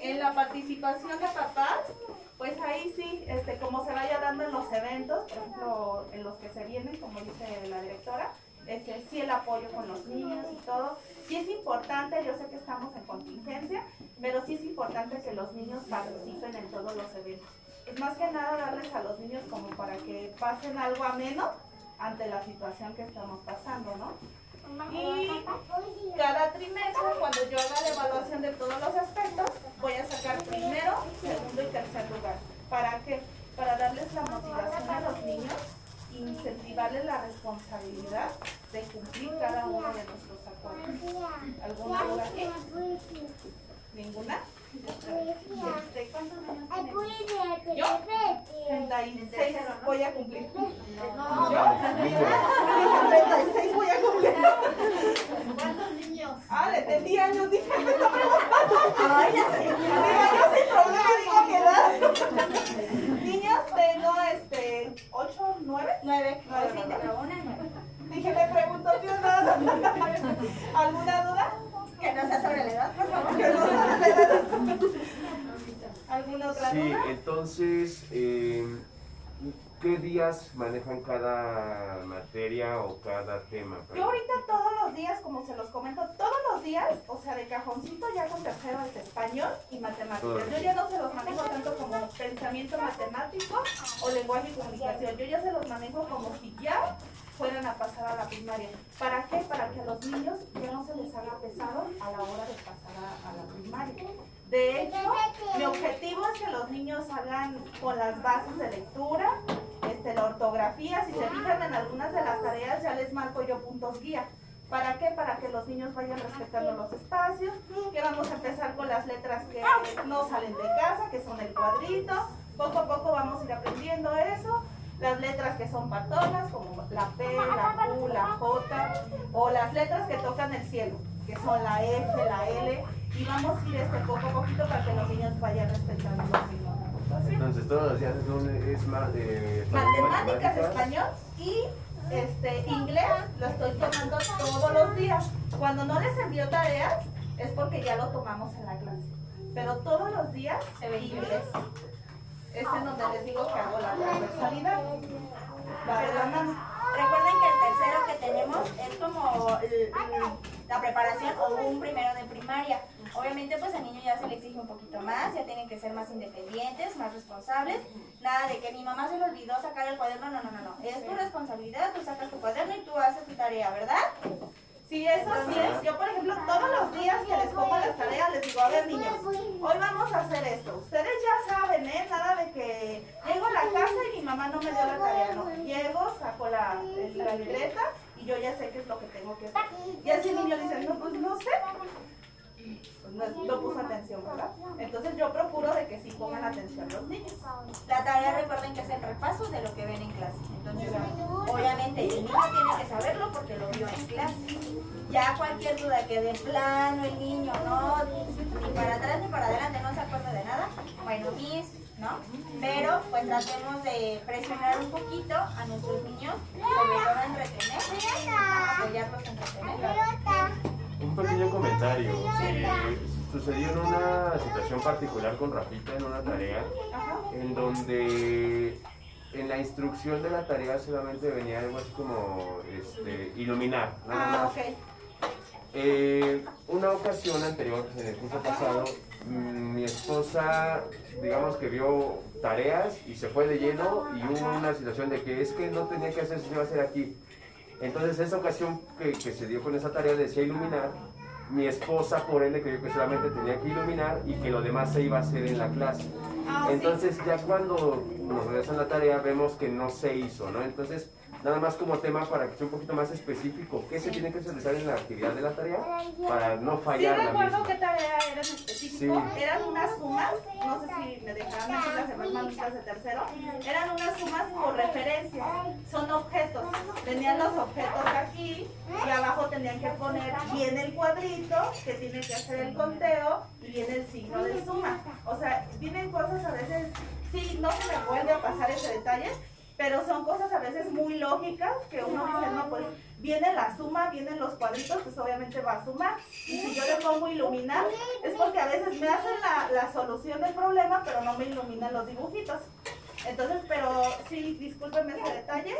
En la participación de papás, pues ahí sí, este, como se vaya dando en los eventos, por ejemplo, en los que se vienen, como dice la directora, este, sí el apoyo con los niños y todo. Sí es importante, yo sé que estamos en contingencia, pero sí es importante que los niños participen en todos los eventos. Es más que nada darles a los niños como para que pasen algo ameno ante la situación que estamos pasando, ¿no? Y cada trimestre, cuando yo haga la evaluación de todos los aspectos, voy a sacar primero, segundo y tercer lugar. ¿Para qué? Para darles la motivación a los niños, incentivarles la responsabilidad de cumplir cada uno de nuestros acuerdos. ¿Alguna duda aquí? ¿Ninguna? ¿Cuántos niños tiene? ¿Yo? 36 voy a cumplir. No, ¿Yo? 36 voy a cumplir. ¿cuántos niños? Ah, le entendí años, dije, me está preguntando. Ay, ya sé. Digo, yo sin problema digo edad. Niños, tengo este, 8, 9. 9. 9, Sí, pero una no. Dije, le pregunto. ¿Alguna duda? Que no sea sobre la edad, por favor. Que no sabe la edad. ¿Alguna otra Sí, duda? entonces, eh, ¿qué días manejan cada materia o cada tema? Yo ahorita todos los días, como se los comento, todos los días o sea, de cajoncito ya con tercero es español y matemáticas. Yo ya no se los manejo tanto como pensamiento matemático o lenguaje y comunicación. Yo ya se los manejo como si ya fueran a pasar a la primaria. ¿Para qué? Para que a los niños ya no se les haga pesado a la hora de pasar a, a la primaria. De hecho, mi objetivo es que los niños hagan con las bases de lectura, este, la ortografía. Si se fijan en algunas de las tareas, ya les marco yo puntos guía. ¿Para qué? Para que los niños vayan respetando los espacios, que vamos a empezar con las letras que no salen de casa, que son el cuadrito. Poco a poco vamos a ir aprendiendo eso. Las letras que son patonas, como la P, la Q, la J, o las letras que tocan el cielo, que son la F, la L, y vamos a ir este poco a poquito para que los niños vayan respetando los signos de. Entonces todos los días es, un, es eh, Matemáticas, español y este, inglés lo estoy tomando todos los días. Cuando no les envío tareas es porque ya lo tomamos en la clase. Pero todos los días inglés. Es en donde les digo que hago la transversalidad. Recuerden que el tercero que tenemos es como la preparación o un primero de primaria. Obviamente pues al niño ya se le exige un poquito más, ya tienen que ser más independientes, más responsables. Nada de que mi mamá se le olvidó sacar el cuaderno, no, no, no, no. Es tu responsabilidad, tú sacas tu cuaderno y tú haces tu tarea, ¿verdad? Sí, eso sí es. Yo, por ejemplo, todos los días que les pongo las tareas, les digo, a ver, niños, hoy vamos a hacer esto. Ustedes ya saben, ¿eh? Nada de que llego a la casa y mi mamá no me dio la tarea, no. Llego, saco la, la libreta y yo ya sé qué es lo que tengo que hacer. Y así el niño dice, no, pues no sé. Pues no, puso atención, ¿verdad? Entonces yo procuro de que sí pongan atención los niños. La tarea recuerden que es el repaso de lo que ven en clase. Entonces, obviamente el niño tiene que saberlo porque lo vio en clase. Ya cualquier duda que de plano el niño no, ni para atrás ni para adelante no se acuerda de nada, bueno, mis, ¿no? Pero pues tratemos de presionar un poquito a nuestros niños, sobre todo entretener, apoyarlos a entretener. Un pequeño comentario. Eh, sucedió en una situación particular con Rafita en una tarea en donde en la instrucción de la tarea solamente venía algo así como este, iluminar, nada Ah, más. ok. Eh, una ocasión anterior, en el curso pasado, mm, mi esposa, digamos que vio tareas y se fue de lleno y hubo una situación de que es que no tenía que hacer, se iba a hacer aquí. Entonces esa ocasión que, que se dio con esa tarea decía iluminar, mi esposa por ende creyó que solamente tenía que iluminar y que lo demás se iba a hacer en la clase. Ah. Entonces ya cuando nos regresan la tarea vemos que no se hizo, ¿no? Entonces nada más como tema para que sea un poquito más específico, ¿qué se tiene que realizar en la actividad de la tarea para no Sí fallar la recuerdo qué tarea era en específico. Sí. Eran unas sumas, no sé si me dejarán decir las demás mamitas de tercero. Eran unas sumas por referencias. Son objetos. Tenían los objetos aquí y abajo tenían que poner bien el cuadrito que tiene que hacer el conteo y viene el signo de suma. O sea, vienen cosas a veces, sí, no se me vuelve a pasar ese detalle, pero son cosas a veces muy lógicas que uno dice, no, pues viene la suma, vienen los cuadritos, pues obviamente va a sumar. Y si yo le pongo iluminar, es porque a veces me hacen la, la solución del problema, pero no me iluminan los dibujitos. Entonces, pero sí, discúlpenme ese detalle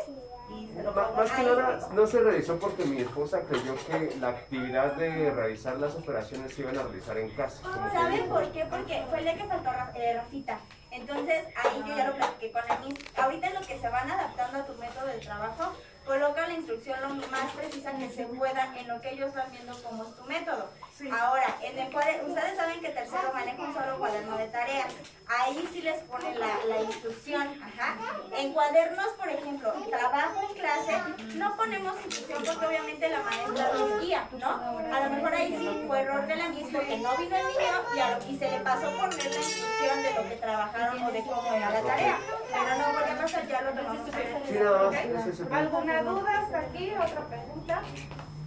y se lo Ma- pongo Más que nada, no se realizó porque mi esposa creyó que la actividad de realizar las operaciones se iban a realizar en casa. que ¿Saben por qué? Porque fue el día que faltó eh, Rafita. Entonces, ahí yo ya lo platiqué con el mis. Ahorita en lo que se van adaptando a tu método de trabajo, coloca la instrucción lo más precisa que se pueda en lo que ellos van viendo como es tu método. Ahora, en el cuaderno, ustedes saben que tercero maneja un solo cuaderno de tareas. Ahí sí les pone la, la instrucción. Ajá. En cuadernos, por ejemplo, trabajo en clase, no ponemos instrucción porque obviamente la maestra nos guía, ¿no? A lo mejor ahí sí fue error de la misma que no vino el niño y, a lo- y se le pasó poner la instrucción de lo que trabajaron o de cómo era la tarea. Pero no vuelve a pasar, ya lo tomamos en. ¿Alguna duda hasta aquí? ¿Otra pregunta?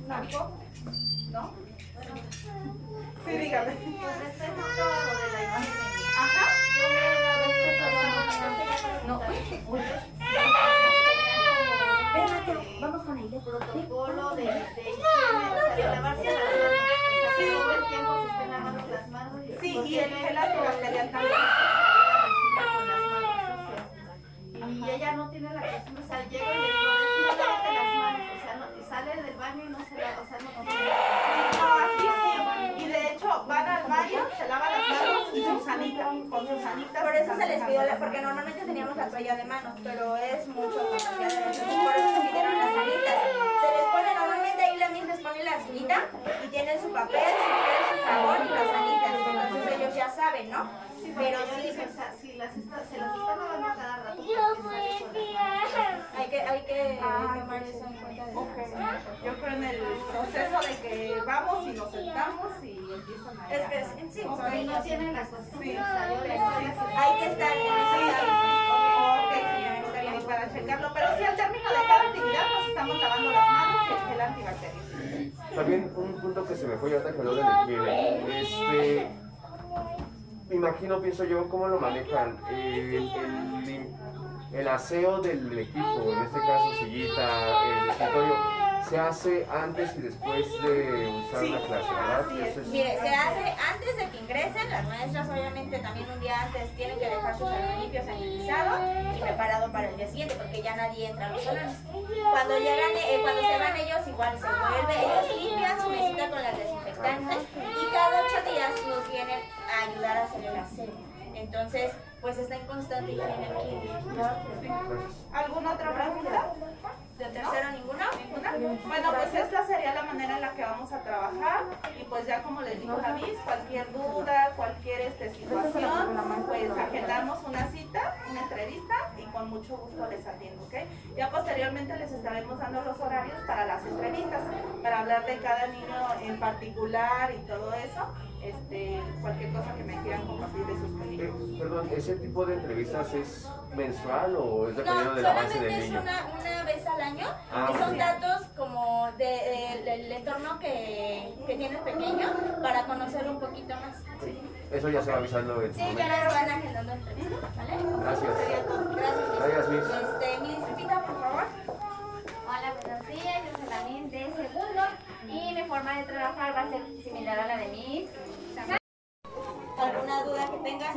¿Marco? ¿No? Sí, dígame. Ajá. No. Vamos con ella. protocolo de, higiene, lavarse las manos. O sea, que todo el tiempo se estén lavando las manos. y- Sí, y el no gel antibacterial también. Y ella no tiene la costumbre, o sea, llega y le digo, "Regina, lávate las manos, o sea, no, y sale del baño y no se la, o sea, no tiene. No, aquí sí, manita, con sus manitas. Por eso se les pidió, la, porque normalmente teníamos la toalla de manos, pero es mucho entonces por eso se pidieron las sanitas. Se les pone, normalmente ahí la misma les pone la sanita y tienen su papel, su gel, su jabón y las sanitas, entonces ya saben, ¿no? Sí, Pero sí, si las está, se las están lavando cada rato. Yo voy a con hay que, hay que Ah, tomar eso en cuenta. de- Ok, yo creo en el proceso de que vamos y nos sentamos y empiezan a... Es que sí, sí, Ok, son no tienen las cosas. Hay que estar en ese Ok, señora, está bien, y para checarlo. Pero sí, al término de cada actividad nos estamos lavando las manos y el gel antibacterial. También un punto que se me fue ya ahorita que habló de. Este, me imagino, pienso yo, cómo lo manejan. Lim- el aseo del equipo, en este caso sillita, el escritorio, se hace antes y después de usar Sí, la clase, ¿verdad? es. Mire, se hace antes de que ingresen, las maestras obviamente también un día antes tienen que dejar su salón limpio, sanitizado y preparado para el día siguiente porque ya nadie entra a los salones. Cuando llegan, eh, cuando se van ellos igual se vuelve, ellos limpian su mesita con las desinfectantes y cada ocho días nos vienen a ayudar a hacer el aseo. Entonces, pues está en constante higiene aquí. ¿Alguna otra pregunta? ¿De tercero ninguno? ¿Ninguna? Bueno, pues esta sería la manera en la que vamos a trabajar y pues ya como les dijo David, cualquier duda, cualquier este, situación, pues agendamos una cita, una entrevista y con mucho gusto les atiendo, ¿ok? Ya posteriormente les estaremos dando los horarios para las entrevistas, para hablar de cada niño en particular y todo eso, este, cualquier cosa que me quieran compartir de sus Eh, proyectos. perdón, ¿ese tipo de entrevistas es mensual o es dependiendo No, del avance del solamente es niño? una, una vez al año Ah, y son datos como de- de- del entorno que, que tiene el pequeño para conocerlo un poquito más. Eso ya se va avisando en Sí, ya momento. nos van agendando entrevistas, ¿vale? Gracias. Gracias. Este, Miss, repita, por favor. Hola, buenos días. Yo soy Lamin de segundo y mi forma de trabajar va a ser similar a la de mis. ¿Alguna duda que tenga?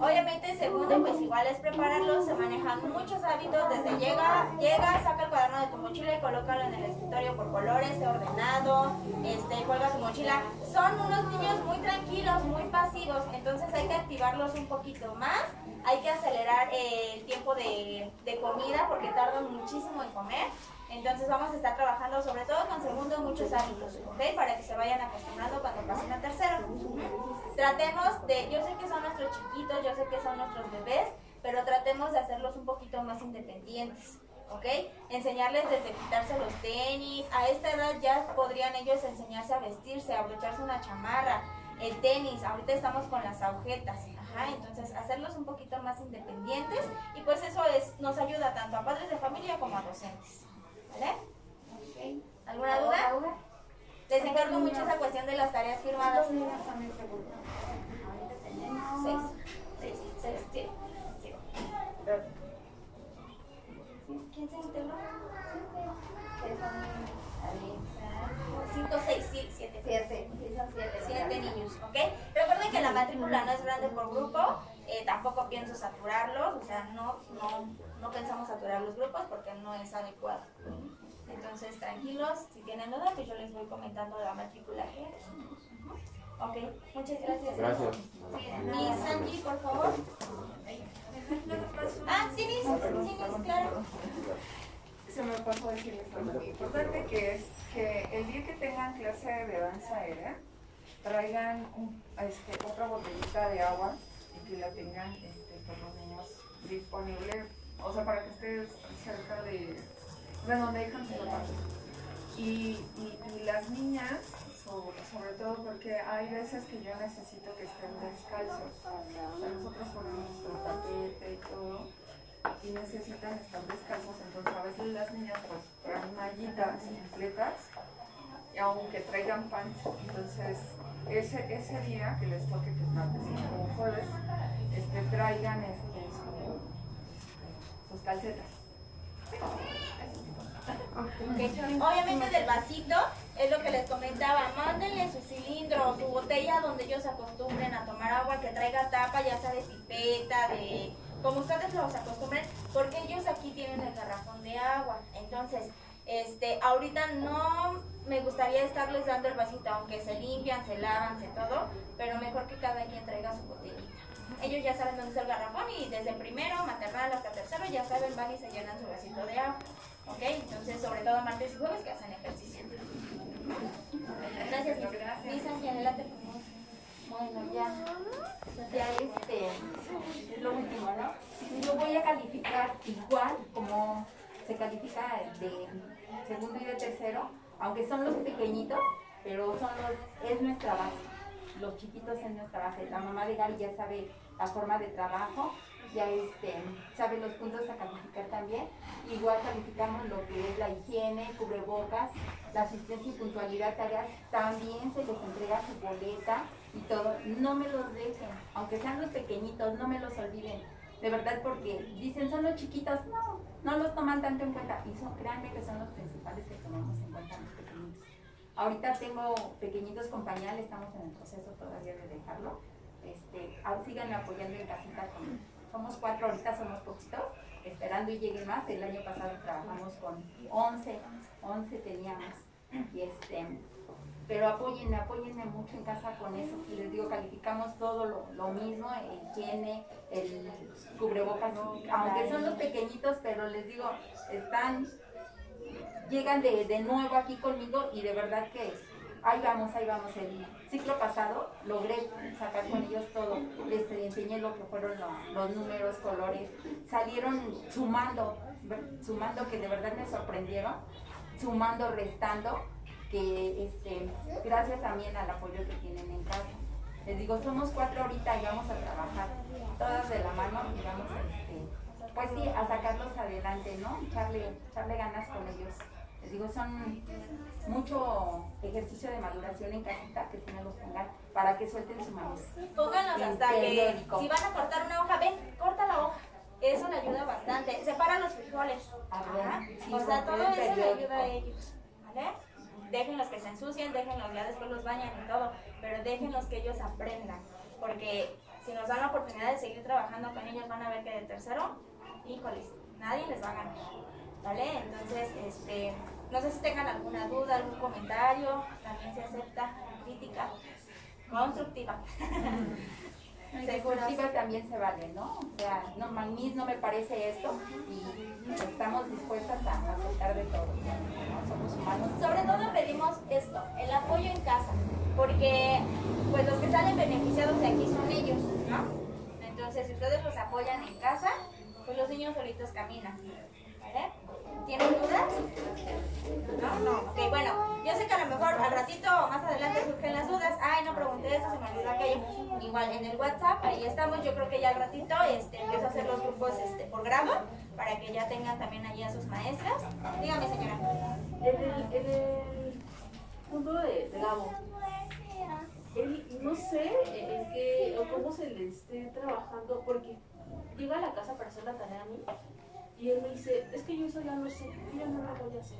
Obviamente, segundo, pues igual es prepararlo, se manejan muchos hábitos, desde llega, llega, saca el cuaderno de tu mochila y colócalo en el escritorio por colores, ordenado, este, cuelga tu mochila. Son unos niños muy tranquilos, muy pasivos, entonces hay que activarlos un poquito más, hay que acelerar eh, el tiempo de, de comida porque tardan muchísimo en comer. Entonces vamos a estar trabajando sobre todo con segundo muchos hábitos, ¿ok? Para que se vayan acostumbrando cuando pasen a tercero. Tratemos de, yo sé que son nuestros chiquitos, yo sé que son nuestros bebés, pero tratemos de hacerlos un poquito más independientes, ¿ok? Enseñarles desde quitarse los tenis, a esta edad ya podrían ellos enseñarse a vestirse, a abrocharse una chamarra, el tenis, ahorita estamos con las agujetas, ajá, entonces hacerlos un poquito más independientes y pues eso es, nos ayuda tanto a padres de familia como a docentes, ¿vale? ¿Alguna duda? Les encargo mucho esa cuestión de las tareas firmadas. Seis. Seis. Seis. Sí. Sí. ¿Quién se integró? Cinco, seis, sí, siete. Siete. Siete niños, ¿ok? Recuerden que la matrícula no es grande por grupo, eh, tampoco pienso saturarlos, o sea, no, no, no pensamos saturar los grupos porque no es adecuado. Entonces, tranquilos, si tienen duda, pues yo les voy comentando la matrícula que es. Ok, muchas gracias. Gracias. Miss Angie, por favor. <laughs> Ah, sí, Miss, sí, Miss, claro. Se me pasó decirles algo muy importante que es que el día que tengan clase de danza aérea, traigan un- este, otra botellita de agua que la tengan este, con los niños disponible, o sea, para que esté cerca de, de donde dejan sus zapatos. Y, y, y las niñas, so- sobre todo porque hay veces que yo necesito que estén descalzos. O sea, nosotros ponemos nuestro tapete y todo y necesitan estar descalzos, entonces a veces las niñas pues traen mallitas y aunque traigan pants, entonces ese, ese día que les toque, que es martes como jueves, este, traigan este, su- sus calcetas. Ok. Obviamente del vasito es lo que les comentaba, mándenle su cilindro, su botella donde ellos acostumbren a tomar agua, que traiga tapa, ya sea de pipeta, de como ustedes los acostumbren, porque ellos aquí tienen el garrafón de agua. Entonces, este, ahorita no, me gustaría estarles dando el vasito, aunque se limpian, se lavan, se todo, pero mejor que cada quien traiga su botellita. Ellos ya saben dónde está el garrafón y desde primero, maternal hasta tercero, ya saben, van y se llenan su vasito de agua. ¿Ok? Entonces, sobre todo martes y jueves que hacen ejercicio. Gracias, Lisa. Lisa, y adelante. Bueno, ya, ya este, es lo último, ¿no? Yo voy a calificar igual como se califica de segundo y de tercero, aunque son los pequeñitos, pero son los, es nuestra base. Los chiquitos es nuestra base. La mamá de Gaby ya sabe la forma de trabajo, ya este, sabe los puntos a calificar también. Igual calificamos lo que es la higiene, cubrebocas, la asistencia y puntualidad, tareas, también se les entrega su boleta y todo. No me los dejen, aunque sean los pequeñitos, no me los olviden. De verdad, porque dicen son los chiquitos, no, no los toman tanto en cuenta. Y son, créanme que son los principales que tomamos en cuenta los pequeñitos. Ahorita tengo pequeñitos con pañal, estamos en el proceso todavía de dejarlo. Este, síganme apoyando en casita con, somos cuatro, ahorita somos poquitos, esperando y lleguen más. El año pasado trabajamos con 11, 11 teníamos. Y este, pero apóyenme, apóyenme mucho en casa con eso. Les digo, calificamos todo lo, lo mismo, el higiene, el cubrebocas, aunque son los pequeñitos, pero les digo, están, llegan de, de nuevo aquí conmigo y de verdad que ahí vamos, ahí vamos. El ciclo pasado logré sacar con ellos todo, les enseñé lo que fueron lo- los números, colores, salieron sumando, sumando que de verdad me sorprendieron, sumando, restando, que este, gracias también al apoyo que tienen en casa. Les digo, somos cuatro ahorita y vamos a trabajar todas de la mano y vamos a, este, pues sí, a sacarlos adelante, ¿no? Echarle, echarle ganas con ellos. Les digo, son mucho ejercicio de maduración en casita que no los pongan para que suelten su maíz. Pónganlos hasta que, si van a cortar una hoja, ven, corta la hoja. Eso le ayuda bastante. Separa los frijoles. Ajá. sí, o sea, todo eso le ayuda a ellos. ¿Vale? Déjenlos que se ensucien, déjenlos ya después los bañan y todo, pero déjenlos que ellos aprendan. Porque si nos dan la oportunidad de seguir trabajando con ellos, van a ver que de tercero, híjoles, nadie les va a ganar. ¿Vale? Entonces, este, no sé si tengan alguna duda, algún comentario, también se acepta crítica constructiva. <laughs> Deportiva también se vale, ¿no? O sea, no, a mí no me parece esto y estamos dispuestas a aceptar de todo, ¿no? Somos humanos. Sobre todo pedimos esto, el apoyo en casa, porque pues los que salen beneficiados de aquí son ellos, ¿no? Entonces, si ustedes los apoyan en casa, pues los niños solitos caminan, ¿vale? ¿Tienen dudas? No, no. Ok, bueno, yo sé que a lo mejor al ratito más adelante surgen las dudas. Ay, no pregunté eso, se me olvidó aquello. Igual en el WhatsApp, ahí estamos. Yo creo que ya al ratito este, empiezo a hacer los grupos este, por grado para que ya tengan también allí a sus maestras. Dígame, señora. En el, en el punto de, de Gabo, no sé en qué o cómo se le esté trabajando, porque llega a la casa para hacer la tarea a mí y él me dice, es que yo eso ya lo sé, yo ya no lo voy a hacer.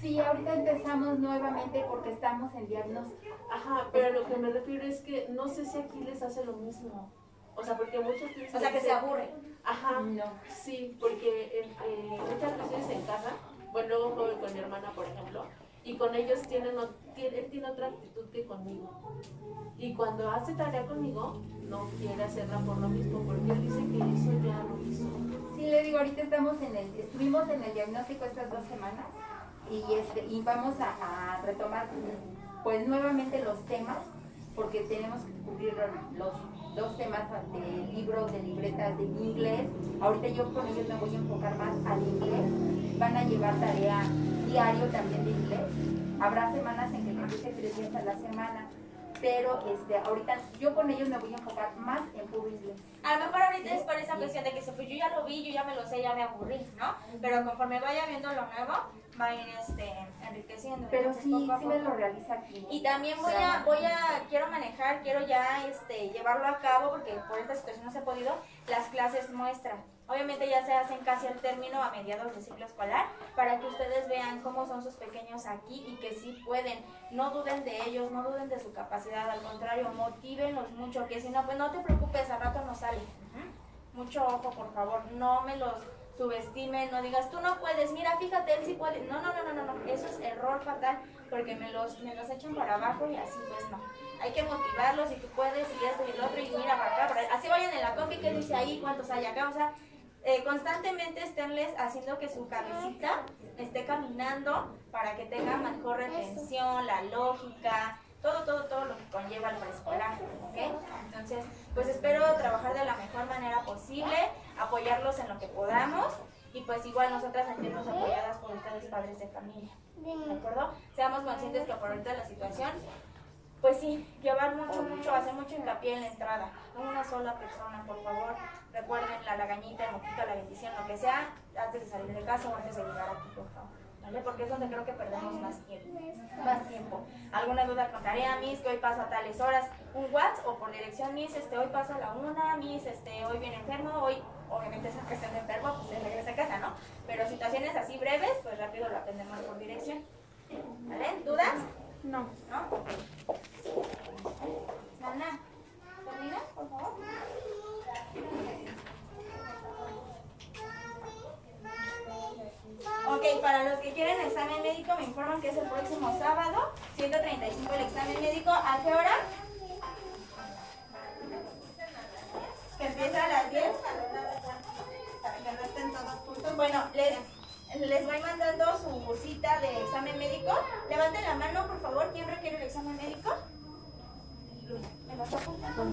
Sí, ahorita empezamos nuevamente porque estamos en diagnóstico. Ajá, pero a lo que me refiero es que no sé si aquí les hace lo mismo. O sea, porque muchos piensan O sea, que se aburre. Ajá, No. sí, porque en muchas veces en casa, bueno, luego juego con mi hermana, por ejemplo, y con ellos tienen, él tiene otra actitud que conmigo. Y cuando hace tarea conmigo, no quiere hacerla por lo mismo, porque él dice que eso ya lo hizo. Sí, le digo, ahorita estamos en el, estuvimos en el diagnóstico estas dos semanas y, este, y vamos a, retomar pues nuevamente los temas porque tenemos que cubrir los dos temas de libros, de libretas de inglés. Ahorita yo con ellos me voy a enfocar más al inglés. Van a llevar tarea diario también de inglés. Habrá semanas en que me dice tres días a la semana, pero este, ahorita yo con ellos me voy a enfocar más en inglés. A lo mejor ahorita es por esa cuestión de que pues yo ya lo vi, yo ya me lo sé, ya me aburrí, ¿no? Pero conforme vaya viendo lo nuevo, va a ir este, enriqueciendo. Pero sí, poco a sí me lo realiza aquí. Y también voy a, voy a, quiero manejar, quiero ya este, llevarlo a cabo, porque por esta situación no se ha podido, las clases muestra. Obviamente ya se hacen casi al término a mediados de ciclo escolar, para que ustedes vean cómo son sus pequeños aquí y que sí pueden. No duden de ellos, no duden de su capacidad, al contrario, motívenlos mucho, que si no, pues no te preocupes, al rato no sale. Mucho ojo, por favor, no me los subestimen, no digas, tú no puedes, mira, fíjate, él sí puede. No, no, no, no, no, eso es error fatal, porque me los, me los echan para abajo y así pues no. Hay que motivarlos y tú puedes y esto y el otro y mira para acá, para. Así vayan en la combi que dice ahí cuántos hay acá, o sea, eh, constantemente esténles haciendo que su cabecita esté caminando para que tenga mejor retención, la lógica, todo, todo, todo lo que conlleva el preescolar. Entonces, pues espero trabajar de la mejor manera posible, apoyarlos en lo que podamos y pues igual nosotras sentirnos apoyadas por ustedes padres de familia, ¿de acuerdo? Seamos conscientes que por ahorita la situación, pues sí, llevar mucho, mucho, hacer mucho hincapié en la entrada, una sola persona, por favor, recuerden la lagañita, el moquito, la bendición, lo que sea, antes de salir de casa o antes de llegar aquí, por favor. ¿Vale? Porque es donde creo que perdemos más tiempo. Más tiempo. ¿Alguna duda con tarea, Miss? Que hoy paso a tales horas. Un WhatsApp o por dirección, Miss, este, hoy paso a la una, Miss, este, hoy viene enfermo, hoy, obviamente esa cuestión de enfermo, pues se regresa a casa, ¿no? Pero situaciones así breves, pues rápido lo atendemos por dirección. ¿Vale? ¿Dudas? No. ¿No? Sana, ¿termina, por favor? Ok, para los que quieren examen médico, me informan que es el próximo sábado, 135 el examen médico. ¿A qué hora? Que empieza a las 10. Para que no estén todos juntos. Bueno, les, les voy mandando su cita de examen médico. Levanten la mano, por favor. ¿Quién requiere el examen médico? ¿Me lo apuntando? No,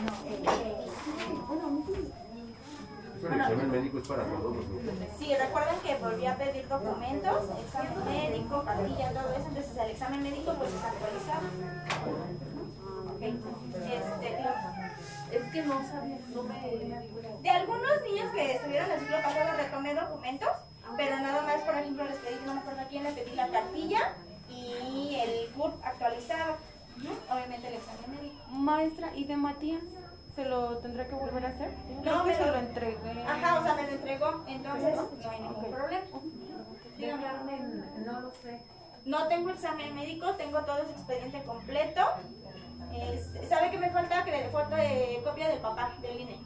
no. eh, eh, El examen médico es para todos los grupos. Sí, recuerden que volví a pedir documentos, examen médico, cartilla, todo eso, entonces el examen médico pues es actualizado. Ok, este, Es que no sabía, no me... de algunos niños que estuvieron el ciclo pasado retomé documentos, pero nada más, por ejemplo, les pedí, no me acuerdo a quién, le pedí la cartilla y el CURP actualizado. Obviamente el examen médico. Maestra, ¿y de Matías? ¿Se lo tendrá que volver a hacer? No, que me se lo- lo entregué. Ajá, o sea, me lo entregó, entonces no hay ningún problema. Dígame. No lo sé. No tengo examen médico, tengo todo su expediente completo. Este, ¿Sabe qué me falta? Que le foto de copia del papá, del INE.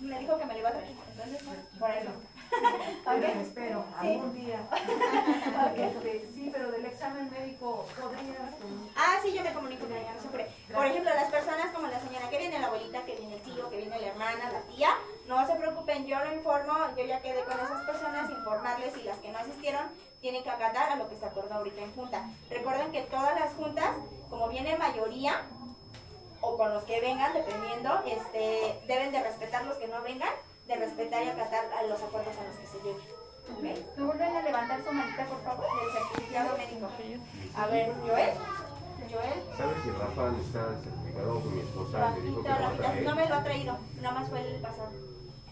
Me dijo que me lo iba a traer, entonces por eso. <laughs> Ok, espero, Sí. algún día. <laughs> Sí, pero del examen médico podrías. Ah, sí, yo me comunico con ella, no se. Por ejemplo, las personas como la señora que viene la abuelita, que viene el tío, que viene la hermana, la tía, no se preocupen, yo lo informo, yo ya quedé con esas personas, informarles y las que no asistieron tienen que acatar a lo que se acordó ahorita en junta. Recuerden que todas las juntas, como viene mayoría, o con los que vengan, dependiendo, este, deben de respetar los que no vengan, de respetar y acatar a los acuerdos a los que se lleguen. ¿Ok? ¿Me vuelven a levantar su manita, por favor? El certificado médico. A ver, Joel. Joel. ¿Sabes si Rafa el certificado con mi esposa? Me dijo que Rafita, Rafita, no me lo ha traído, nada más fue el pasado.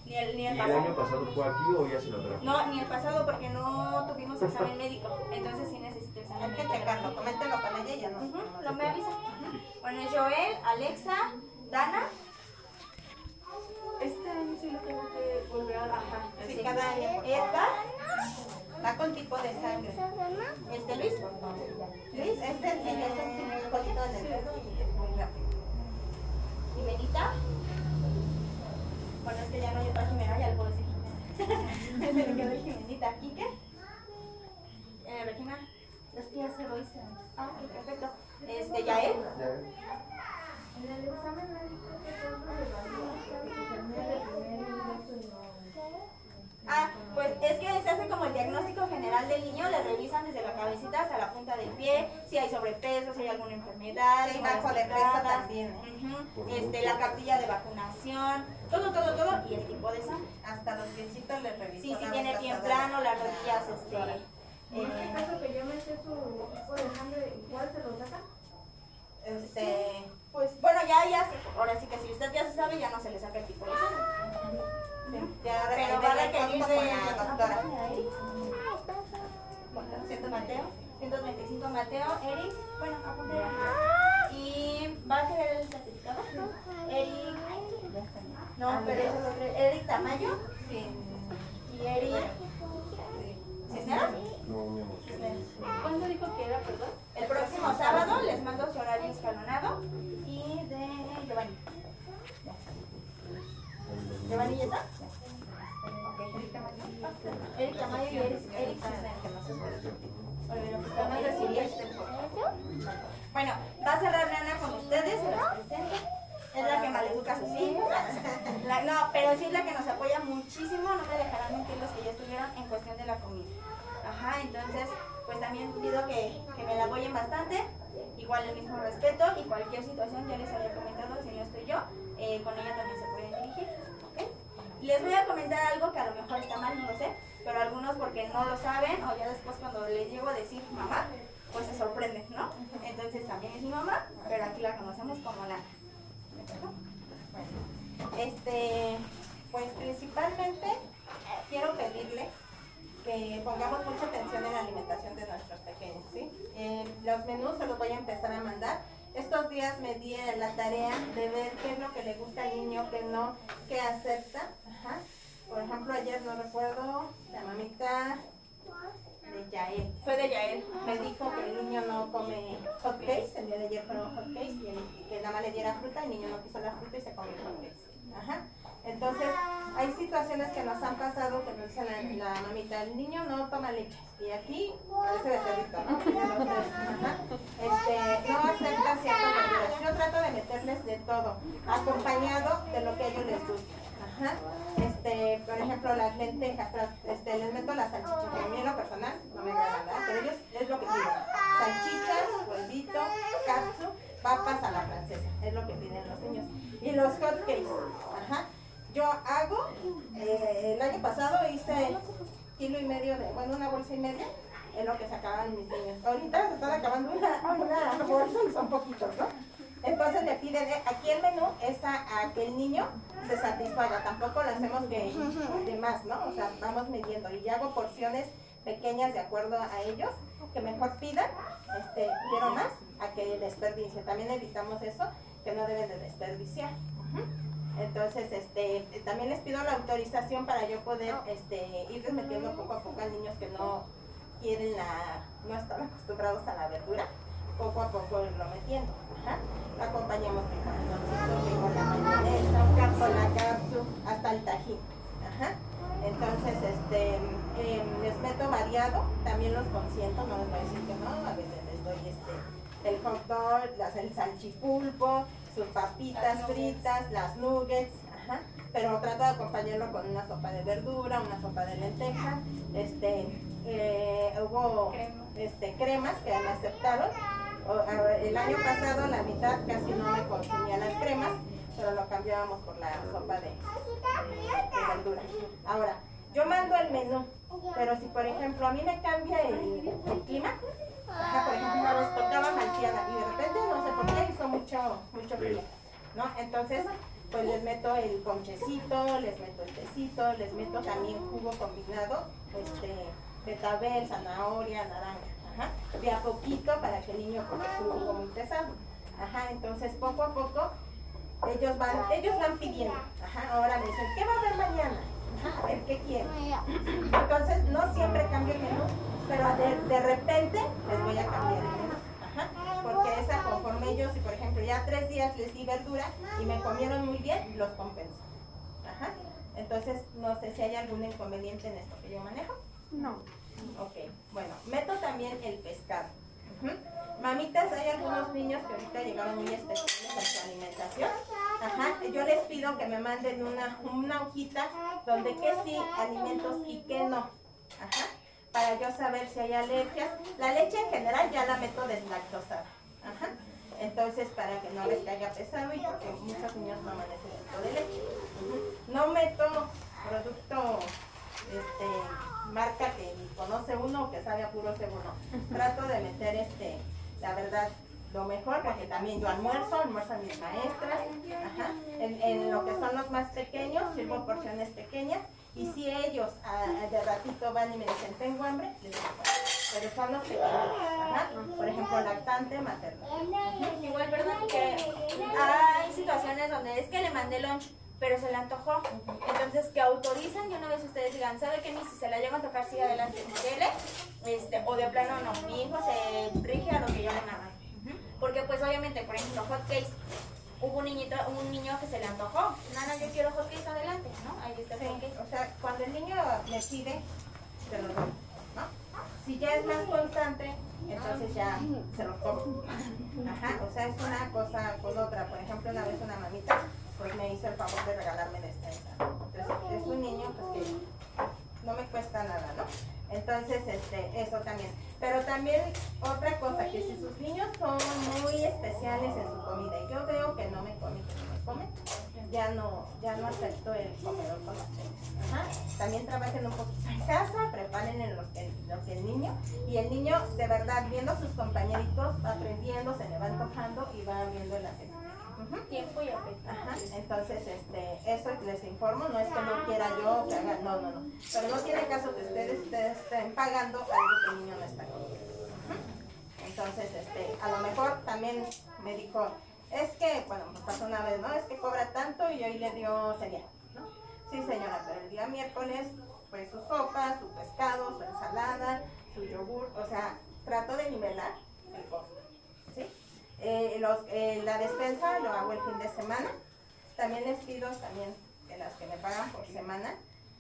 Ni el, ni ¿Y el el año pasado. fue aquí o ya se lo trajo? No, ni el pasado porque no tuvimos examen médico. Entonces sí necesito examen Hay que checarlo, coméntelo con ella y ya no. Lo me avisa. Bueno, Joel, Alexa, Dana. Este año sí lo tengo que volver a bajar. Sí, cada año. Edgar, Da con tipo de sangre. este Luis. Luis, este sí, es un poquito el dedo y es muy rápido. Y Benita. Bueno, es que ya no hay otra Jimena, ya le puedo decir Jimena. <laughs> Se le quedó el Jimenita. ¿Quique? Eh, Regina. Los que ya se lo hice. Ah, ok, perfecto. Este, Yael. En el examen médico que todos Ah, pues es que se hace como el diagnóstico general del niño, le revisan desde la cabecita hasta la punta del pie, si hay sobrepeso, si hay alguna enfermedad, peso picadas, también, ¿eh? ujú, este, la cartilla de vacunación, todo, todo, todo, y el tipo de sangre. Hasta los piecitos les revisó. Sí, si la tiene pasada. plano, las rodillas, este, En este caso que yo me sé su tipo de sangre, ¿cuál se lo saca? este, pues, bueno, ya, ya, se- ahora sí que si usted ya se sabe, ya no se le saca el tipo de sangre. Sí, ya Pero va a requerir de... la doctora. ¿Ciento Mateo? 135 Mateo, Eric, bueno, apúntale. Y va a querer el certificado. Eric, no, pero eso lo creo. Eric Tamayo y Eric Cisneros. No, mi amor. ¿Cuándo dijo que era, perdón? El próximo sábado les mando su horario escalonado y de Giovanni. Giovanni ya No, pero sí es la que nos apoya muchísimo, no me dejarán mentir los que ya estuvieron en cuestión de la comida. Ajá, entonces, pues también pido que, que me la apoyen bastante, igual el mismo respeto y cualquier situación, ya les había comentado, si no estoy yo, eh, con ella también se pueden dirigir, ¿ok? Les voy a comentar algo que a lo mejor está mal, no lo sé, pero algunos porque no lo saben o ya después cuando les llego a decir mamá, pues se sorprenden, ¿no? Entonces también es mi mamá, pero aquí la conocemos como la... ¿Me acuerdo? Bueno este, pues principalmente quiero pedirle que pongamos mucha atención en la alimentación de nuestros pequeños, ¿sí? Eh, los menús se los voy a empezar a mandar. Estos días me di la tarea de ver qué es lo que le gusta al niño, qué no, qué acepta. Ajá. Por ejemplo, ayer no recuerdo, la mamita de Yael. Fue de Yael. Me dijo que el niño no come hot cakes, el día de ayer fueron hot cakes y el- que nada más le diera fruta, el niño no quiso la fruta y se comió hot cakes. Ajá. Entonces, hay situaciones que nos han pasado que nos dice la, mamita, el niño no toma leche. Y aquí, parece becerrito, ¿no? Este, no acepta ciertas verduras. Yo trato de meterles de todo, acompañado de lo que a ellos les gusta. Ajá. Este, por ejemplo, las lentejas, este, les meto las salchichas, que a mí en lo personal no me agrada, ¿verdad? Pero ellos es lo que piden. Salchichas, huevito, capsu, papas a la francesa, es lo que piden los niños. Los hot cakes, ajá. Yo hago, eh, el año pasado hice kilo y medio de, bueno, una bolsa y media, es lo que sacaban mis niños. Ahorita se están acabando una, bolsa y son poquitos, ¿no? Entonces le piden, aquí el menú es a, que el niño se satisfaga, tampoco lo hacemos que de más, ¿no? O sea, vamos midiendo y yo hago porciones pequeñas de acuerdo a ellos, que mejor pidan, este, quiero más, a que desperdicien. También evitamos eso, que no deben de desperdiciar. Entonces, este, también les pido la autorización para yo poder este, irles metiendo poco a poco a niños que no quieren la, no están acostumbrados a la verdura, poco a poco irlo metiendo. Ajá. Lo acompañamos con el la mayonesa, con la cápsula, hasta el tajín. Ajá. Entonces, este, em, les meto variado, también los consiento, no les voy a decir que no, a veces les doy este, el hot dog, el salchipulpo, sus papitas fritas, las nuggets, ajá, pero trato de acompañarlo con una sopa de verdura, una sopa de lenteja, este, eh, hubo este, cremas que me aceptaron, el año pasado la mitad casi no me consumía las cremas, pero lo cambiábamos por la sopa de, de verdura. Ahora, yo mando el menú, pero si por ejemplo a mí me cambia el, el clima, ajá, por ejemplo una vez tocaba malteada y de repente no sé por qué hizo mucho, mucho frío, ¿no? Entonces, pues les meto el ponchecito, les meto el tecito, les meto también jugo combinado, este, betabel, zanahoria, naranja, ajá, de a poquito para que el niño porque es un jugo muy pesado, ajá, entonces poco a poco ellos van, ellos van pidiendo, ajá, ahora me dicen, ¿qué va a haber mañana? Ajá, a ver qué quieren. Entonces no siempre cambio el menú, pero de, de repente les voy a cambiar el. Ajá, porque esa conforme ellos, si por ejemplo ya tres días les di verdura y me comieron muy bien, los compenso. Ajá. Entonces no sé si hay algún inconveniente en esto que yo manejo. No. Ok, bueno, meto también el pescado. Mamitas, hay algunos niños que ahorita llegaron muy especiales en su alimentación. Ajá, yo les pido que me manden una, una hojita donde qué sí alimentos y qué no. Ajá, para yo saber si hay alergias. La leche en general ya la meto deslactosada. Ajá. Entonces, para que no les caiga pesado y porque muchos niños toman ese tipo de leche. No meto producto este, marca que conoce uno o que sabe a puro seguro. Trato de meter este, la verdad, lo mejor, porque también yo almuerzo, almuerzan mis maestras, ajá. En lo que son los más pequeños, sirvo porciones pequeñas, y si ellos ah, de ratito van y me dicen, tengo hambre, les digo, "Bueno". pero son los pequeños, ajá. por ejemplo, lactante, materno. Igual, perdón, que hay situaciones donde es que le mandé lunch, pero se le antojó. Entonces, que autorizan y una vez ustedes digan, ¿sabe qué? Si se la llegan a tocar, sí, adelante, dele. Este, o de plano no, mi hijo se rige a lo que yo le mando. Porque pues obviamente, por ejemplo, hot cakes, hubo un niñito, un niño que se le antojó. Nana, yo quiero hot cakes, adelante, ¿no? Ahí está el cake. O sea, cuando el niño me pide, se lo doy, ¿no? Si ya es más constante, entonces ya se lo como. Ajá, o sea, es una cosa con otra. Por ejemplo, una vez una mamita, pues me hizo el favor de regalarme despensa. Entonces, es un niño, pues que no me cuesta nada, ¿no? Entonces, este, eso también. Pero también otra cosa, que si sus niños son muy especiales en su comida y yo veo que no me come, que no me come, ya no, ya no acepto el comedor con ustedes. Ajá. También trabajen un poquito en casa, preparen en lo que, lo que el niño, y el niño de verdad viendo a sus compañeritos va aprendiendo, se le va antojando y va viendo la gente. Tiempo y apetito. Ajá, entonces este, eso les informo, no es que no quiera yo que haga, no, no, no. Pero no tiene caso que ustedes, ustedes estén pagando algo que el niño no está comiendo. Entonces, este, a lo mejor también me dijo, es que, bueno, me pasó una vez, ¿no? Es que cobra tanto y hoy le dio cereal, ¿no? Sí, señora, pero el día miércoles, pues su sopa, su pescado, su ensalada, su yogur, o sea, trato de nivelar el costo. Eh, los, eh, la despensa lo hago el fin de semana. También les pido también de las que me pagan por semana.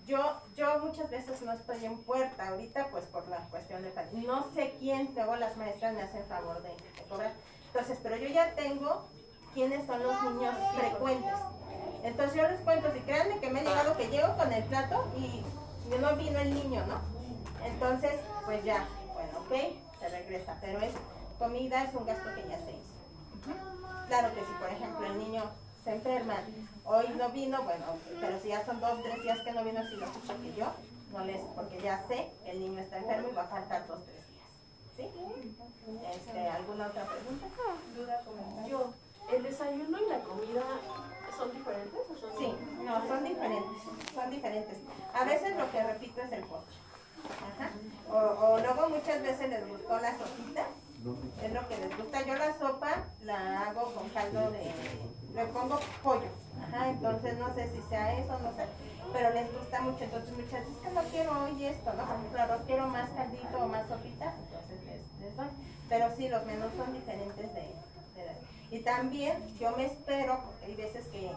Yo, yo muchas veces no estoy en puerta ahorita, pues por la cuestión de. No sé quién, luego las maestras me hacen favor de, de cobrar. Entonces, pero yo ya tengo quiénes son los niños frecuentes. Entonces yo les cuento, si créanme que me ha llegado que llego con el plato y no vino el niño, ¿no? Entonces, pues ya, bueno, ok, se regresa, pero es comida, es un gasto que ya se hizo. Claro que si, por ejemplo, el niño se enferma, hoy no vino, bueno, pero si ya son dos, tres días que no vino, si lo escucho que yo, no les, porque ya sé que el niño está enfermo y va a faltar dos, tres días. ¿Sí? Este, ¿Alguna otra pregunta? Duda, comentario. Yo, ¿el desayuno y la comida son diferentes o son Sí, no, son diferentes, son diferentes. A veces lo que repito es el postre. Ajá. O, o luego muchas veces les gustó la sopita, es lo que les gusta. Yo la sopa la hago con caldo de, le pongo pollo. Ajá, entonces no sé si sea eso, no sé, pero les gusta mucho. Entonces muchas veces que no quiero hoy esto, ¿no? Por ejemplo, arroz quiero más caldito o más sopita, entonces les, doy. Pero sí, los menús son diferentes de, de- Y también yo me espero, hay veces que,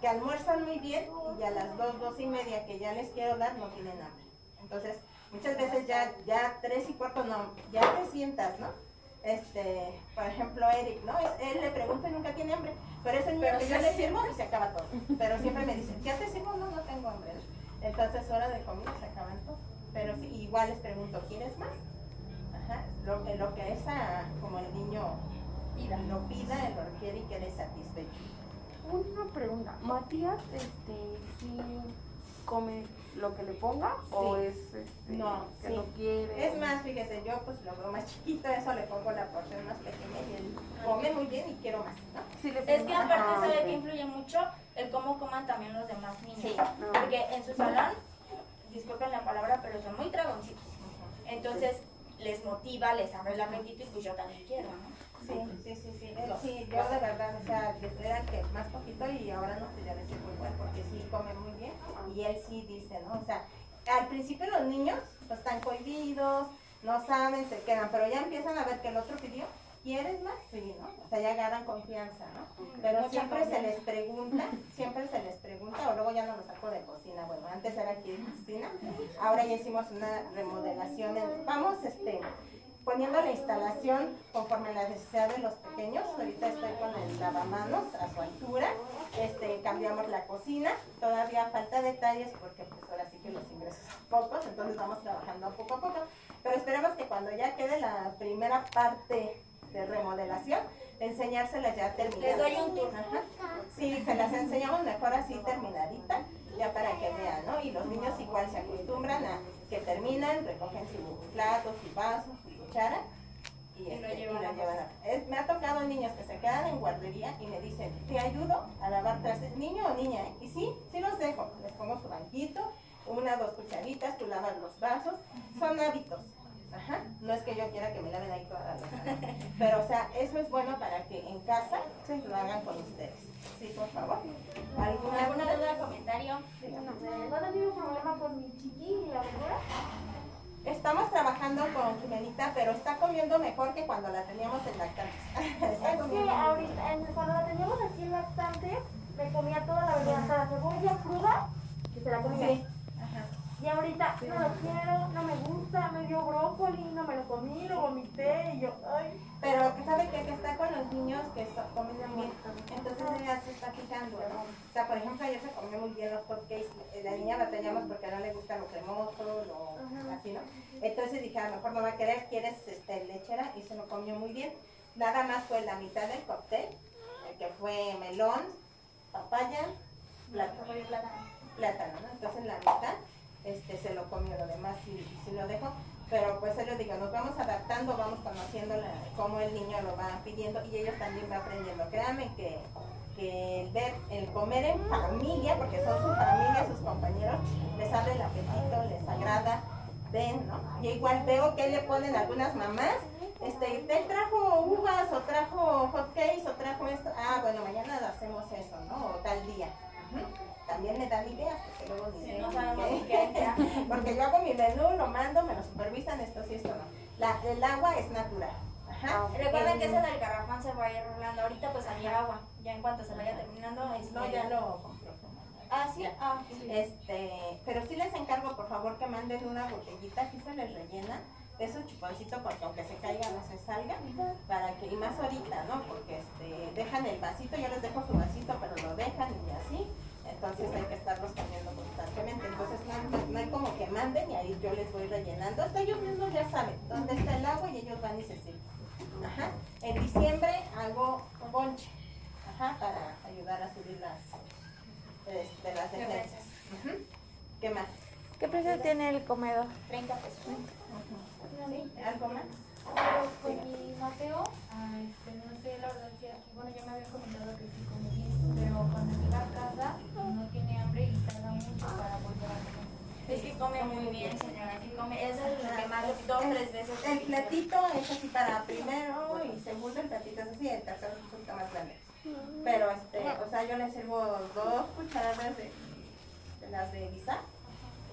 que almuerzan muy bien y a las dos, dos y media que ya les quiero dar no tienen hambre. Entonces, muchas veces ya, ya tres y cuarto no, ya te sientas, ¿no? Este, por ejemplo, Eric, ¿no? Él le pregunta y nunca tiene hambre, pero es el niño Pero que sí yo le sirvo y se acaba todo. Pero siempre me dice, ¿ya te sirvo? No, no tengo hambre. Entonces, hora de comida se acaban todo. Pero sí, igual les pregunto, ¿quieres más? Ajá, lo, que- lo que esa, como el niño lo pida, lo requiere y quede satisfecho. Una pregunta. ¿Matías este, sí come lo que le ponga o Sí. es este, No, que sí. no quiere? Es más, fíjese, yo pues lo veo más chiquito, eso le pongo la porción más pequeña y él come muy bien y quiero más, ¿no? Sí le Es que aparte Ajá, sabe que influye mucho el cómo coman también los demás niños. Sí. Porque en su salón, disculpen la palabra, pero son muy dragoncitos. Entonces les motiva, les abre el apetito y pues yo también quiero, ¿no? Sí, sí, sí, sí, sí, yo de verdad, o sea, era que más poquito y ahora no, pues ya le sirvo igual porque sí come muy bien y él sí dice, ¿no? O sea, al principio los niños pues están cohibidos, no saben, se quedan, pero ya empiezan a ver que el otro pidió, ¿quieres más? Sí, ¿no? O sea, ya agarran confianza, ¿no? Pero Mucha siempre se les pregunta, <laughs> siempre se les pregunta, o luego ya no lo saco de cocina, bueno, antes era aquí de cocina, ahora ya hicimos una remodelación, en- vamos, este, poniendo la instalación conforme a la necesidad de los pequeños. Ahorita estoy con el lavamanos a su altura. Este, cambiamos la cocina. Todavía falta detalles porque pues ahora sí que los ingresos son pocos, entonces vamos trabajando poco a poco. Pero esperemos que cuando ya quede la primera parte de remodelación, enseñárselas ya terminadas. Les doy un. Ajá. Sí, se las enseñamos mejor así terminadita, ya para que vean, ¿no? Y los niños igual se acostumbran a que terminan, recogen su plato, su vaso, su cuchara y, Y lo este, y llevan lo a llevan a- Es- me ha tocado niños que se quedan en guardería y me dicen, ¿te ayudo a lavar trastes? ¿Niño o niña? eh?". Y sí, sí los dejo. Les pongo su banquito, una, dos cucharitas, tú lavas los vasos. Son hábitos. Ajá. No es que yo quiera que me laven ahí toda la loza, ¿no? <laughs> Pero, o sea, eso es bueno para que en casa lo hagan con ustedes. Sí, por favor. ¿Alguna, ¿Alguna duda, comentario? ¿Van a tener un problema con mi chiqui y la verdura? Estamos trabajando con Jimenita, pero está comiendo mejor que cuando la teníamos en lactancia. está Es que ahorita, en- cuando la teníamos aquí en lactante, me comía toda la verdura, hasta la cebolla cruda, que se la comía. Sí. Y ahorita no lo quiero, no me gusta, me dio brócoli, no me lo comí, lo vomité y yo, ay. Pero que sabe que, que está con los niños que so- comen muy bien. Entonces ella se está fijando. ¿no? O sea, por ejemplo, ayer se comió muy bien los hotcakes. Eh, La niña batallamos porque no le gusta lo cremoso, lo, así, ¿no? Entonces dije, a lo mejor no va a querer, ¿quieres este, lechera? Y se lo comió muy bien. Nada más fue la mitad del cóctel, eh, que fue melón, papaya, plátano, plátano, ¿no? Entonces la mitad este, se lo comió, lo demás sí, sí lo dejó. Pero pues yo digo, nos vamos adaptando, vamos conociendo la- cómo el niño lo va pidiendo y ellos también van aprendiendo. Créanme que, que el ver, el comer en familia, porque son su familia, sus compañeros, les abre el apetito, les agrada, ven, ¿no? Y igual veo que le ponen algunas mamás, este, te trajo uvas, o trajo hot cakes, o trajo esto, ah, bueno, mañana hacemos eso, ¿no? O tal día. Ujú. También me dan ideas, porque luego ni Sí, no sabemos qué. <laughs> Porque yo hago mi menú, lo mando, me lo supervisan, esto sí, esto no. La, el agua es natural. Ajá. Recuerden que ese del garrafón se va a ir rolando. Ahorita pues había agua. Ya en cuanto se vaya terminando, este... No, ya lo compró. Ah, sí. Ah. Este, pero sí les encargo, por favor, que manden una botellita, aquí se les rellena de esos chuponcitos porque aunque se caiga no se salga, para que, y más ahorita, ¿no? Porque este, dejan el vasito, yo les dejo su vasito, pero lo dejan y así, entonces hay que estarlos cambiando constantemente, entonces no, no hay como que manden y ahí yo les voy rellenando, hasta ellos mismos ya saben dónde está el agua y ellos van y se sirven. Ajá. En diciembre hago bonche, ajá, para ayudar a subir las, este, las defensas. ¿Qué más? ¿Qué precio tiene el comedor? 30 pesos. ¿Algo más? Come muy bien, señora. Come. Eso es lo que más dos, tres veces. El platito es así para primero y segundo, el platito es así, el tercero resulta más grande. Pero, este, o sea, yo le sirvo dos cucharadas de, de las de guisar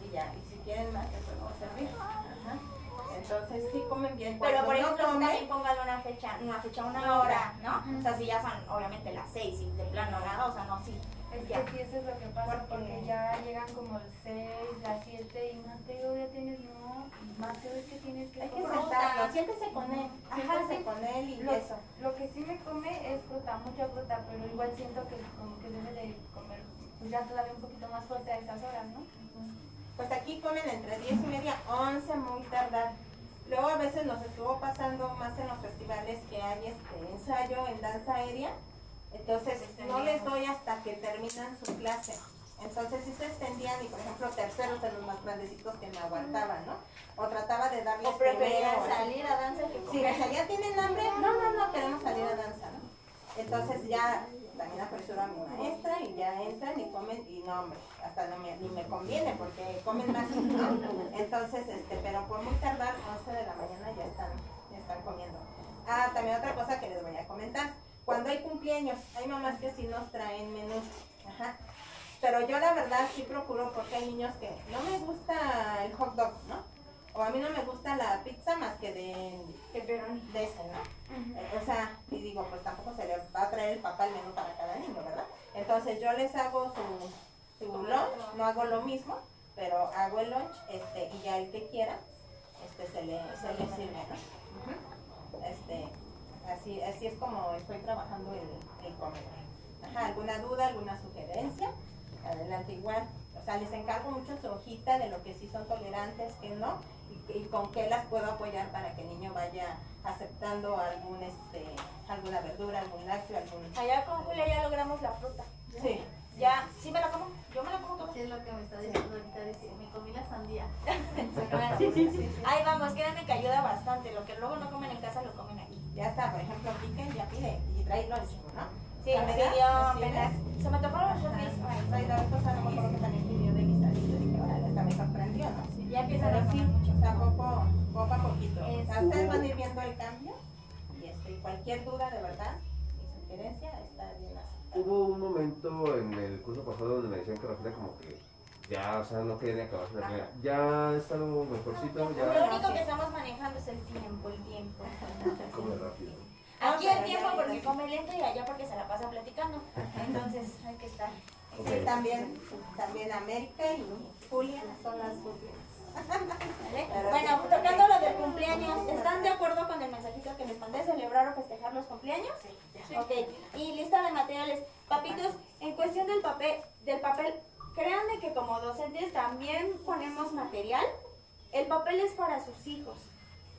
y ya, y si quieren más, les puedo servir. Ajá. Entonces, sí comen bien. Pero por no ejemplo, comen, también póngale una fecha, una fecha, una hora, ¿no? O sea, si ya son obviamente las seis y de plano nada, o sea, no, sí. Es Ya. que sí, eso es lo que pasa, porque ya llegan como las 6, las 7 y Mateo ya tienes, no, Mateo es que tienes que hay que sentarlo, siéntese con él, Ajá, sí. con él y Lo, eso. lo que sí me come es fruta, mucha fruta, pero igual siento que como que debe de comer pues ya todavía un poquito más fuerte a esas horas, ¿no? Pues aquí comen entre 10 y media, 11 muy tardar. Luego a veces nos estuvo pasando más en los festivales que hay este ensayo en danza aérea. Entonces no les doy hasta que terminan su clase. Entonces sí se extendían y por ejemplo terceros de los más grandecitos que me aguantaban, ¿no? O trataba de darles O preferían primero, salir a danza que Sí, comer. ya tienen hambre, no, no, no, queremos salir a danza, ¿no? Entonces ya también apresuro a mi maestra y ya entran y comen y no, hombre, hasta no me, ni me conviene porque comen más, ¿no? Entonces, este, pero por muy tardar, 11 de la mañana ya están, ya están comiendo. Ah, también otra cosa que les voy a comentar. Cuando hay cumpleaños, hay mamás que sí nos traen menús, ajá. Pero yo la verdad sí procuro porque hay niños que no me gusta el hot dog, ¿no? O a mí no me gusta la pizza más que de, de ese, ¿no? O sea, y digo, pues tampoco se le va a traer el papá el menú para cada niño, ¿verdad? Entonces yo les hago su, su lunch, no hago lo mismo, pero hago el lunch, este, y ya el que quiera, este, se le, se le sirve, ¿no? Este, así, así es como estoy trabajando el, el comedor. Ajá, ¿alguna duda, alguna sugerencia? Adelante igual. O sea, les encargo mucho su hojita de lo que sí son tolerantes, que no, y, y con qué las puedo apoyar para que el niño vaya aceptando algún, este, alguna verdura, algún lácteo, algún... Allá con Julia ya logramos la fruta. Sí. Ya, ¿sí me la como? Yo me la como toda. Sí, es lo que me está diciendo ahorita, dice, me comí la sandía. <laughs> Sí, sí, sí. Ay, vamos, créanme que ayuda bastante. Lo que luego no comen en casa lo comen aquí. Ya está, por ejemplo, piquen, ya pide, y trae lunch, ¿no? Sí, me pidió ¿Sí apenas. Se me tocaron los shorties. Trae la cosa, no me acuerdo que también pidió de guisadito, y dije, órale, hasta me sorprendió, ¿no? Ya empiezan Pero a sí, comer mucho. o sea, poco, poco a poquito. Es- Ustedes van a ir viendo el cambio, y este, cualquier duda de verdad, y sugerencia, está bien así. Hubo un momento en el curso pasado donde me decían que Rafaela como que ya, o sea, no quería ni acabarse la comida. Ya está algo mejorcito, Lo ya único que estamos manejando es el tiempo, el tiempo. <laughs> come rápido. Aquí Ah, el tiempo ya porque come lento y allá porque se la pasa platicando. Entonces <laughs> hay que estar. También, también América y Julia son las últimas. ¿vale? Bueno, tocando lo del cumpleaños, ¿están de acuerdo con el mensajito que les mandé? ¿Celebrar o festejar los cumpleaños? Sí. Ok, y lista de materiales. Papitos, en cuestión del papel, del papel, créanme que como docentes también ponemos material El papel es para sus hijos.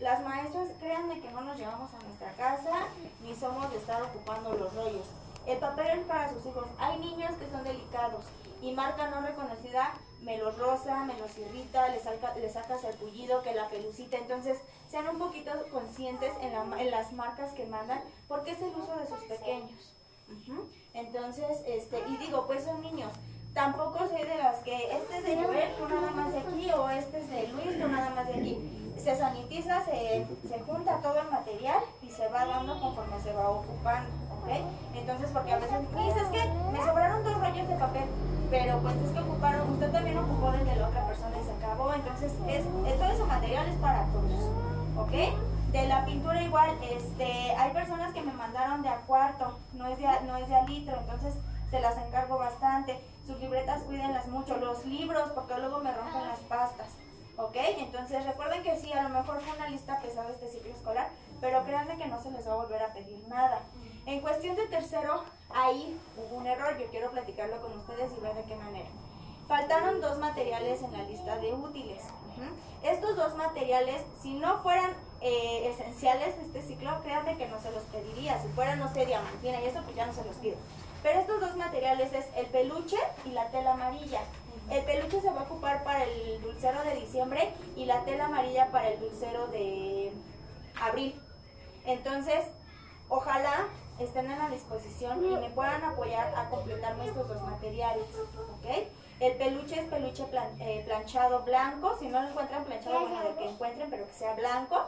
Las maestras, créanme que no nos llevamos a nuestra casa ni somos de estar ocupando los rollos. El papel es para sus hijos. Hay niños que son delicados y marca no reconocida me los roza, me los irrita, les saca, les saca sarpullido, que la pelucita. Entonces, sean un poquito conscientes en, la- las marcas que mandan porque es el uso de sus pequeños. Entonces, este, y digo, pues son niños. Tampoco soy de las que este es de Joel, tú nada más de aquí, o este es de Luis, tú nada más de aquí. Se sanitiza, se, se junta todo el material y se va dando conforme se va ocupando, ¿ok? Entonces, porque a veces me dices que me sobraron dos rollos de papel, pero pues es que ocuparon, usted también ocupó del de la otra persona y se acabó, entonces es, es- todo ese material es para todos, ¿ok? De la pintura igual, este, hay personas que me mandaron de a cuarto, no es de a, no es de a litro, entonces se las encargo bastante. Sus libretas cuídenlas mucho, los libros, porque luego me rompen las pastas, ¿ok? Entonces recuerden que sí, a lo mejor fue una lista pesada este ciclo escolar, pero créanme que no se les va a volver a pedir nada. En cuestión de tercero, ahí hubo un error, yo quiero platicarlo con ustedes y ver de qué manera. Faltaron dos materiales en la lista de útiles. Estos dos materiales, si no fueran eh, esenciales de este ciclo, créanme que no se los pediría. Si fuera, no sé, diamantina y eso, pues ya no se los pido. Pero estos dos materiales es el peluche y la tela amarilla. El peluche se va a ocupar para el dulcero de diciembre y la tela amarilla para el dulcero de abril. Entonces, ojalá estén a la disposición y me puedan apoyar a completar nuestros dos materiales, ¿ok? El peluche es peluche plan- eh, planchado blanco, si no lo encuentran planchado, bueno, de que encuentren, pero que sea blanco.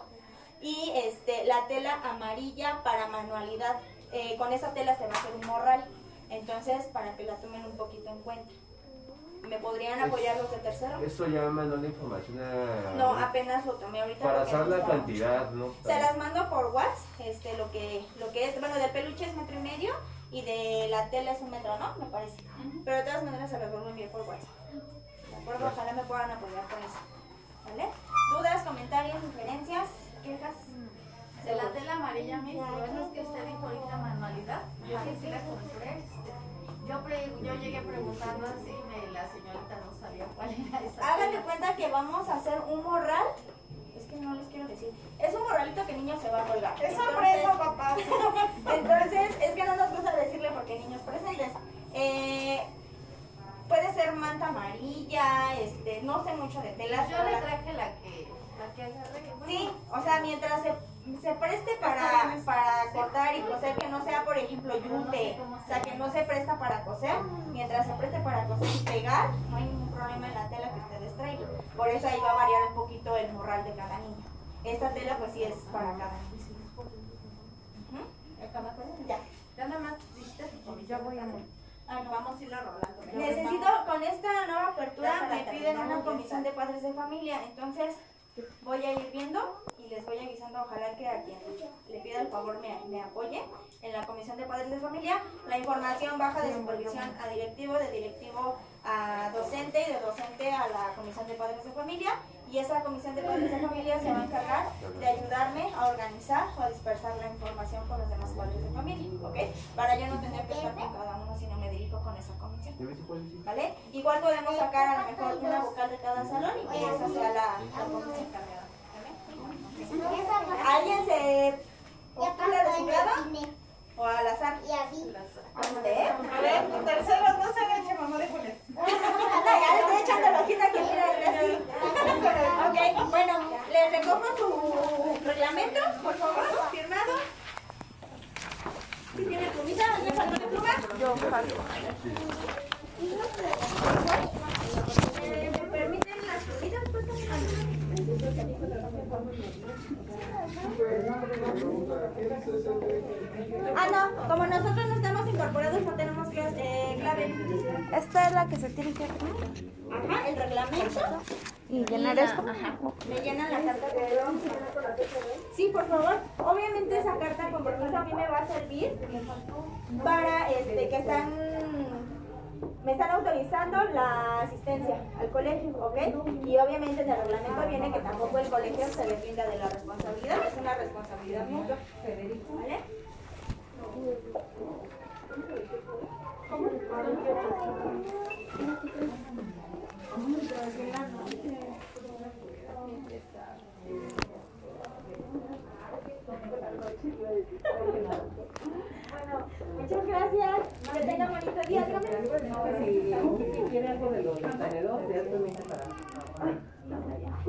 Y este, la tela amarilla para manualidad, eh, con esa tela se va a hacer un morral, entonces para que la tomen un poquito en cuenta. ¿Me podrían apoyar los de tercero? Esto ya me mandó la información a... No, apenas lo tomé ahorita. Para hacer la cantidad, ¿no? Se las mando por WhatsApp, este, lo que, lo que es, bueno, del peluche es metro y medio y de la tela es un metro, ¿no? Me parece. Pero de todas maneras se las vuelvo a enviar por WhatsApp. ¿De acuerdo? Ojalá me puedan apoyar con eso. ¿Vale? ¿Dudas, comentarios, sugerencias, quejas? De la tela amarilla, mis es que usted dijo ahorita manualidad. Yo sí, sí la compré. Yo, pre- yo llegué preguntando así, me, la señorita no sabía cuál era esa. <laughs> Tela. cuenta que vamos a hacer un morral. Es que no les quiero decir. Es un morralito que el niño se va a colgar. Es sorpresa, papá. <laughs> Entonces, es que no nos gusta decirle porque niños presentes. Eh, puede ser manta amarilla, este, no sé mucho de telas. Yo le traje la que, la que agarré. bueno, Sí, o sea, mientras se, se preste para, para cortar y coser, que no sea, por ejemplo, yute, o sea, que no se presta para coser, mientras se preste para coser y pegar, no hay ningún problema en la tela que ustedes traigan. Por eso ahí va a variar un poquito el morral de cada niño. Esta tela, pues sí es para cada niño. Ya. Ya nada más. Ya voy a Ah, no, Vamos a irla rolando. Necesito, con esta nueva apertura me piden una comisión de padres de familia, entonces voy a ir viendo y les voy avisando, ojalá que a quien le pida el favor me, me apoye en la comisión de padres de familia. La información baja de supervisión a directivo, de directivo a docente y de docente a la comisión de padres de familia y esa comisión de padres de familia se va a encargar de ayudarme a organizar o a dispersar la información con los demás padres de familia, ¿ok? Para yo no tener que estar con cada uno, sino me dirijo con esa comisión. ¿Vale? Igual podemos sacar a lo mejor una vocal de cada salón y que esa sea la, la comisión encargada. ¿Alguien se postula de su grado? ¿O al azar? ¿Usted? A ver, tu tercero no se agache, mamá de Julián. <laughs> Anda, ya le estoy echando la hojita que mira, es así. Ok, bueno, les recojo su reglamento, por favor, firmado. ¿Sí tiene plumita? ¿Alguien falta de pluma? Yo falto. ¿Me permiten las plumitas, por Ah, no, como nosotros no estamos incorporados, no tenemos eh, clave. Esta es la que se tiene que Ajá, el reglamento. ¿Y llenar la- esto? Ajá. Me llenan la carta Sí, por favor. Obviamente esa carta con permiso a mí me va a servir para este que están me están autorizando la asistencia al colegio, ¿ok? Y obviamente en el reglamento viene que tampoco el colegio se le brinda de la responsabilidad, es una responsabilidad mutua, ¿vale? Bueno, muchas gracias. Que tengan bonito día. Si quiere algo de los tenedores, ya permite para.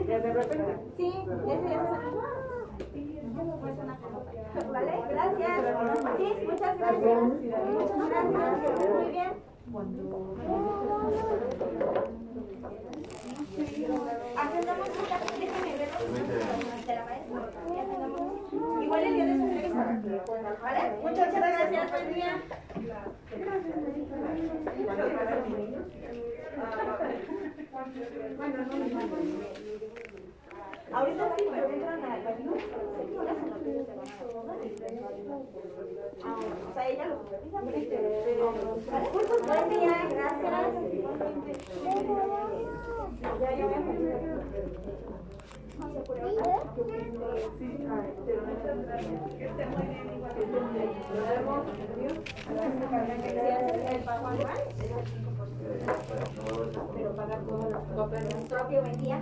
Ya de repente. Sí, ese es. Vale, gracias. Sí, muchas gracias. Muchas gracias. Muy bien. Cita, déjame ver de la maestra. Igual el día de su. ¿Vale? Muchas gracias. Buen día. Ahorita sí, pero entran a las noticias se van a Ah, o sea, ella lo gracias. Pero pagar todo propio buen día.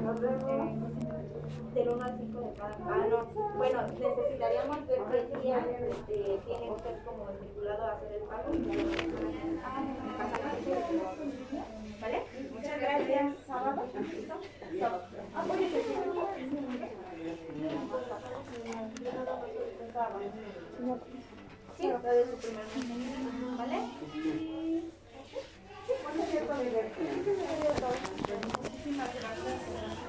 Del 1 al 5 de cada ah, no. Bueno, necesitaríamos ver qué día este, tiene usted como estipulado a hacer el pago. ¿Vale? Muchas gracias. ¿Sábado? Sábado. Ah, Sí, de su. ¿Vale? Muchísimas gracias.